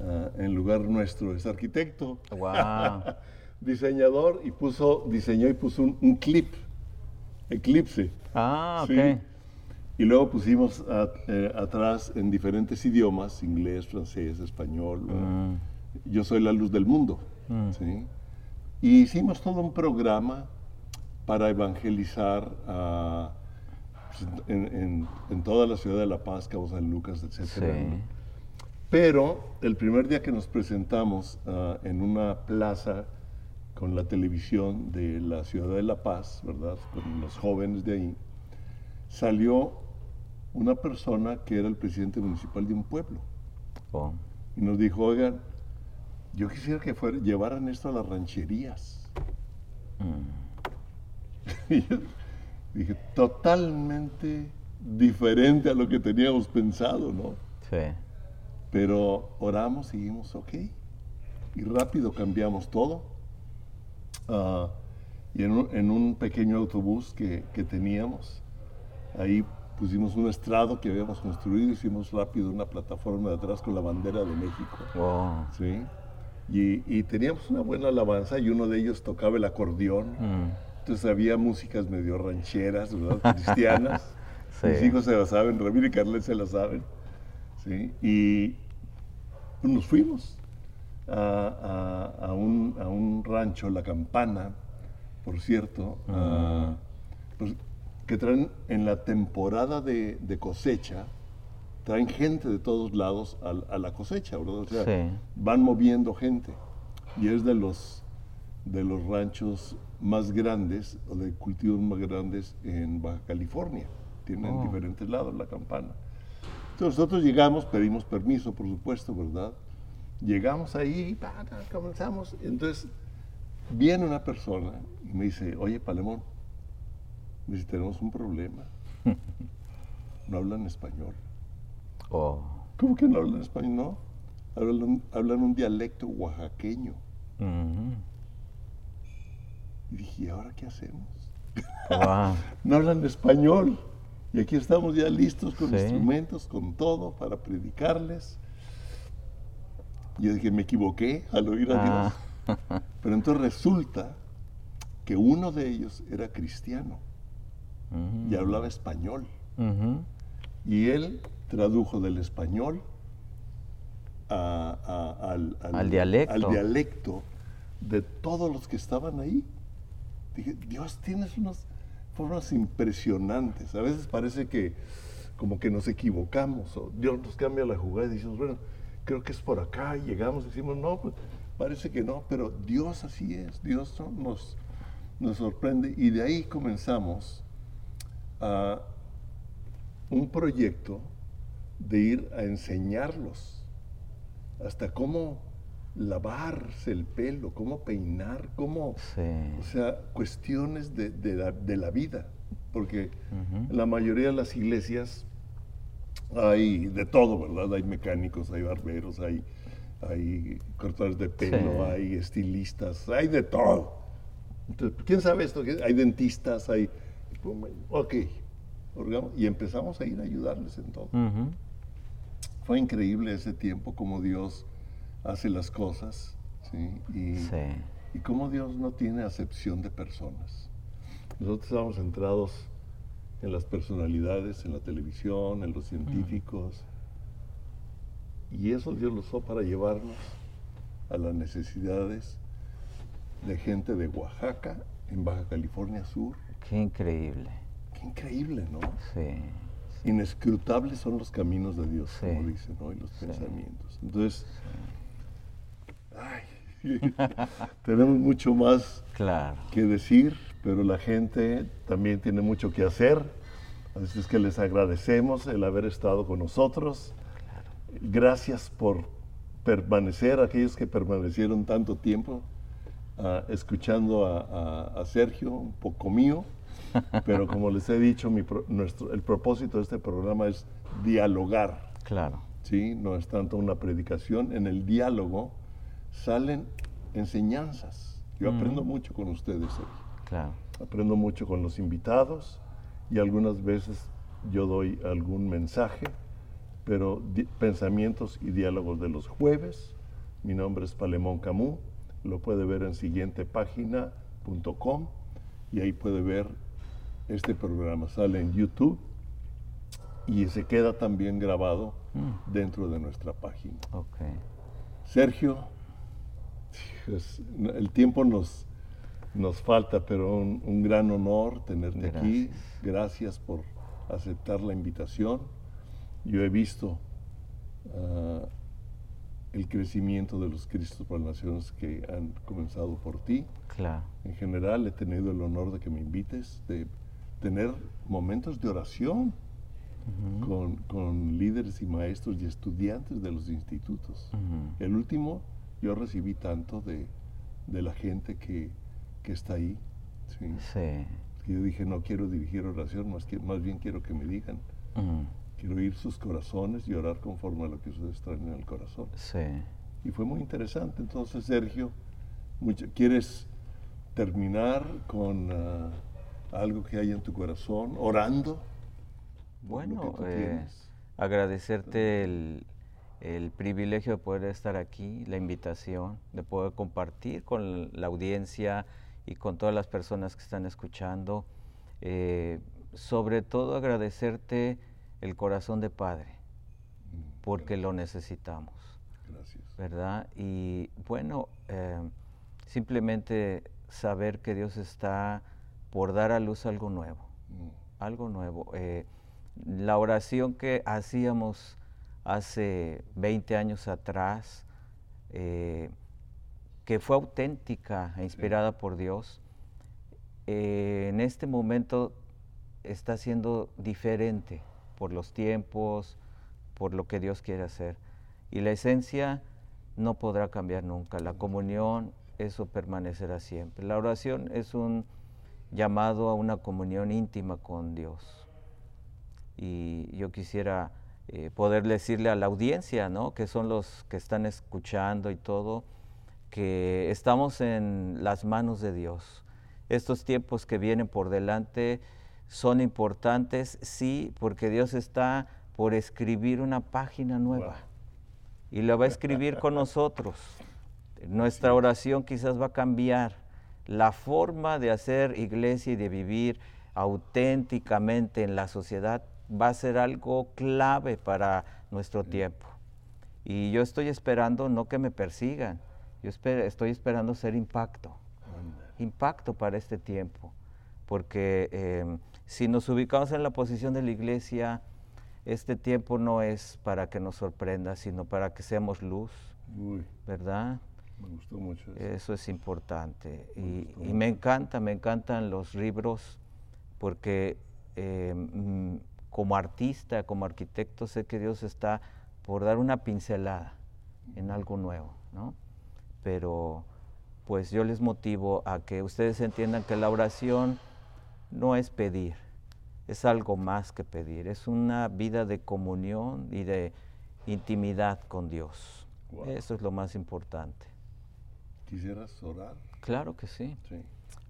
uh, en lugar nuestro, es arquitecto. Wow. Diseñador y puso, diseñó y puso un, un clip, eclipse. Ah, ok. ¿sí? Y luego pusimos a, eh, atrás en diferentes idiomas, inglés, francés, español. Mm. Yo soy la luz del mundo. Mm. ¿sí? Y hicimos todo un programa para evangelizar a, pues, en, en, en, toda la ciudad de La Paz, Cabo San Lucas, etc. Sí. Pero el primer día que nos presentamos uh, en una plaza con la televisión de la ciudad de La Paz, ¿verdad? Con los jóvenes de ahí, salió una persona que era el presidente municipal de un pueblo. Oh. Y nos dijo, oigan, yo quisiera que fuera, llevaran esto a las rancherías. Mm. y yo dije, totalmente diferente a lo que teníamos pensado, ¿no? Sí. Pero oramos, seguimos, ok. Y rápido cambiamos todo. Uh, y en un, en un, pequeño autobús que, que teníamos, ahí pusimos un estrado que habíamos construido, hicimos rápido una plataforma de atrás con la bandera de México. Wow. ¿sí? Y, y, teníamos una buena alabanza y uno de ellos tocaba el acordeón. Mm. Entonces había músicas medio rancheras, ¿verdad? Cristianas. sí. Mis hijos se la saben, Ramiro y Carlet se la saben. ¿Sí? Y pues, nos fuimos a, a, a, un, a, un, rancho, La Campana, por cierto. Uh, pues, que traen en la temporada de, de, cosecha, traen gente de todos lados a, a la cosecha, ¿verdad? O sea, sí. van moviendo gente. Y es de los, de los ranchos más grandes, o de cultivos más grandes en Baja California. Tienen Oh. diferentes lados la campana. Entonces nosotros llegamos, pedimos permiso, por supuesto, ¿verdad? Llegamos ahí, comenzamos. Entonces viene una persona y me dice, oye, Palemón, dice, tenemos un problema. No hablan español. Oh. ¿Cómo que no hablan español? No. Hablan, hablan un dialecto oaxaqueño. Y dije, ¿y ahora qué hacemos? Wow. no hablan español. Y aquí estamos ya listos con instrumentos, con todo, para predicarles. Yo dije, me equivoqué al oír a Dios. Ah. Pero entonces resulta que uno de ellos era cristiano y hablaba español. Y él tradujo del español al, dialecto. al, dialecto. de todos los que estaban ahí. Dije, Dios, tienes unas formas impresionantes. A veces parece que como que nos equivocamos, o Dios nos cambia la jugada y decimos, bueno, creo que es por acá, y llegamos y decimos, no, pues parece que no, pero Dios así es, Dios nos, nos sorprende, y de ahí comenzamos a un proyecto de ir a enseñarlos hasta cómo lavarse el pelo, cómo peinar, cómo, o sea, cuestiones de, la, vida, porque la mayoría de las iglesias hay de todo, ¿verdad? Hay mecánicos, hay barberos, hay, hay cortadores de pelo, hay estilistas, hay de todo. Entonces, ¿quién sabe esto? Hay dentistas, hay... Ok, y empezamos a ir a ayudarles en todo. Fue increíble ese tiempo, como Dios hace las cosas, ¿sí? Y, y cómo Dios no tiene acepción de personas. Nosotros estábamos centrados en las personalidades, en la televisión, en los científicos, y eso Dios lo usó para llevarnos a las necesidades de gente de Oaxaca, en Baja California Sur. Qué increíble increíble, ¿no? Sí. Inescrutables son los caminos de Dios, como dicen, ¿no? Y los pensamientos. Entonces, ay, tenemos mucho más que decir, pero la gente también tiene mucho que hacer. Así es que les agradecemos el haber estado con nosotros. Gracias por permanecer, aquellos que permanecieron tanto tiempo, ah, escuchando a Sergio, un poco mío. Pero como les he dicho, nuestro, el propósito de este programa es dialogar. Claro. ¿sí? No es tanto una predicación. En el diálogo salen enseñanzas. Yo aprendo mucho con ustedes. Claro. Aprendo mucho con los invitados y algunas veces yo doy algún mensaje, pero pensamientos y diálogos de los jueves. Mi nombre es Palemón Camus. Lo puede ver en siguientepágina.com y ahí puede ver este programa. Sale en YouTube y se queda también grabado mm. dentro de nuestra página. Sergio, el tiempo nos, nos falta, pero un, gran honor tenerte aquí. Gracias por aceptar la invitación. Yo he visto ah, el crecimiento de los Cristos para las Naciones que han comenzado por ti. Claro. En general he tenido el honor de que me invites, de tener momentos de oración con, líderes y maestros y estudiantes de los institutos. El último, yo recibí tanto de, la gente que, está ahí. ¿sí? yo dije, no quiero dirigir oración, más, que, más bien quiero que me digan. Quiero oír sus corazones y orar conforme a lo que ustedes traen en el corazón. Y fue muy interesante. Entonces, Sergio, ¿quieres terminar con... Ah, algo que hay en tu corazón, orando. Bueno, eh, agradecerte el, el, privilegio de poder estar aquí, la invitación, de poder compartir con la audiencia y con todas las personas que están escuchando. Eh, sobre todo agradecerte el corazón de Padre, mm, porque lo necesitamos. Gracias. ¿Verdad? Y bueno, eh, simplemente saber que Dios está por dar a luz algo nuevo, mm. algo nuevo. Eh, la oración que hacíamos hace 20 años atrás, eh, que fue auténtica e inspirada por Dios, eh, en este momento está siendo diferente por los tiempos, por lo que Dios quiere hacer. Y la esencia no podrá cambiar nunca. La comunión, eso permanecerá siempre. La oración es un llamado a una comunión íntima con Dios. Y yo quisiera eh, poder decirle a la audiencia, ¿no? que son los que están escuchando y todo, que estamos en las manos de Dios. Estos tiempos que vienen por delante son importantes, sí, porque Dios está por escribir una página nueva y la va a escribir con nosotros. Nuestra oración quizás va a cambiar. La forma de hacer iglesia y de vivir auténticamente en la sociedad va a ser algo clave para nuestro tiempo. Y yo estoy esperando no que me persigan, yo estoy esperando ser impacto, impacto para este tiempo, porque em, si nos ubicamos en la posición de la iglesia, este tiempo no es para que nos sorprenda, sino para que seamos luz, ¿verdad? Me gustó mucho eso. Eso es importante. y, me encanta, me encantan los libros, porque em, como artista, como arquitecto, sé que Dios está por dar una pincelada en algo nuevo, ¿no? Pero pues yo les motivo a que ustedes entiendan que la oración no es pedir, es algo más que pedir, es una vida de comunión y de intimidad con Dios. Eso es lo más importante. ¿Quisieras orar? Claro que sí. sí.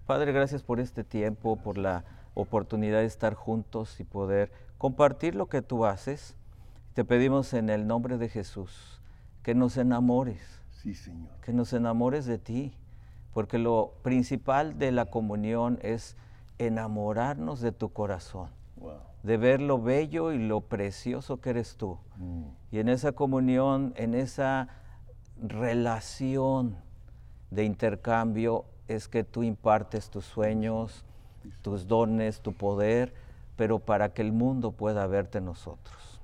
Padre, gracias por este tiempo, por la oportunidad de estar juntos y poder compartir lo que tú haces. Te pedimos en el nombre de Jesús que nos enamores. Sí, Señor. Que nos enamores de ti, porque lo principal de la comunión es enamorarnos de tu corazón, de ver lo bello y lo precioso que eres tú. Mm. Y en esa comunión, en esa relación de intercambio, es que tú impartes tus sueños, tus dones, tu poder, pero para que el mundo pueda verte nosotros.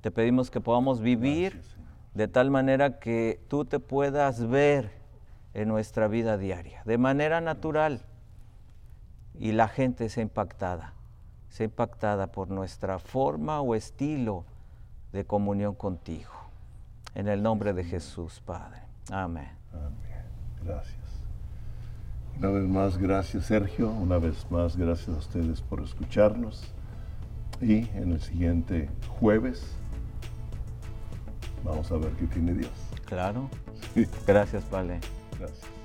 Te pedimos que podamos vivir de tal manera que tú te puedas ver en nuestra vida diaria, de manera natural, y la gente sea impactada, sea impactada por nuestra forma o estilo de comunión contigo. En el nombre de Jesús, Padre. Amén. Amén. Gracias. Una vez más, gracias Sergio. Una vez más, gracias a ustedes por escucharnos. Y en el siguiente jueves vamos a ver qué tiene Dios. Claro. Gracias, Vale. Gracias.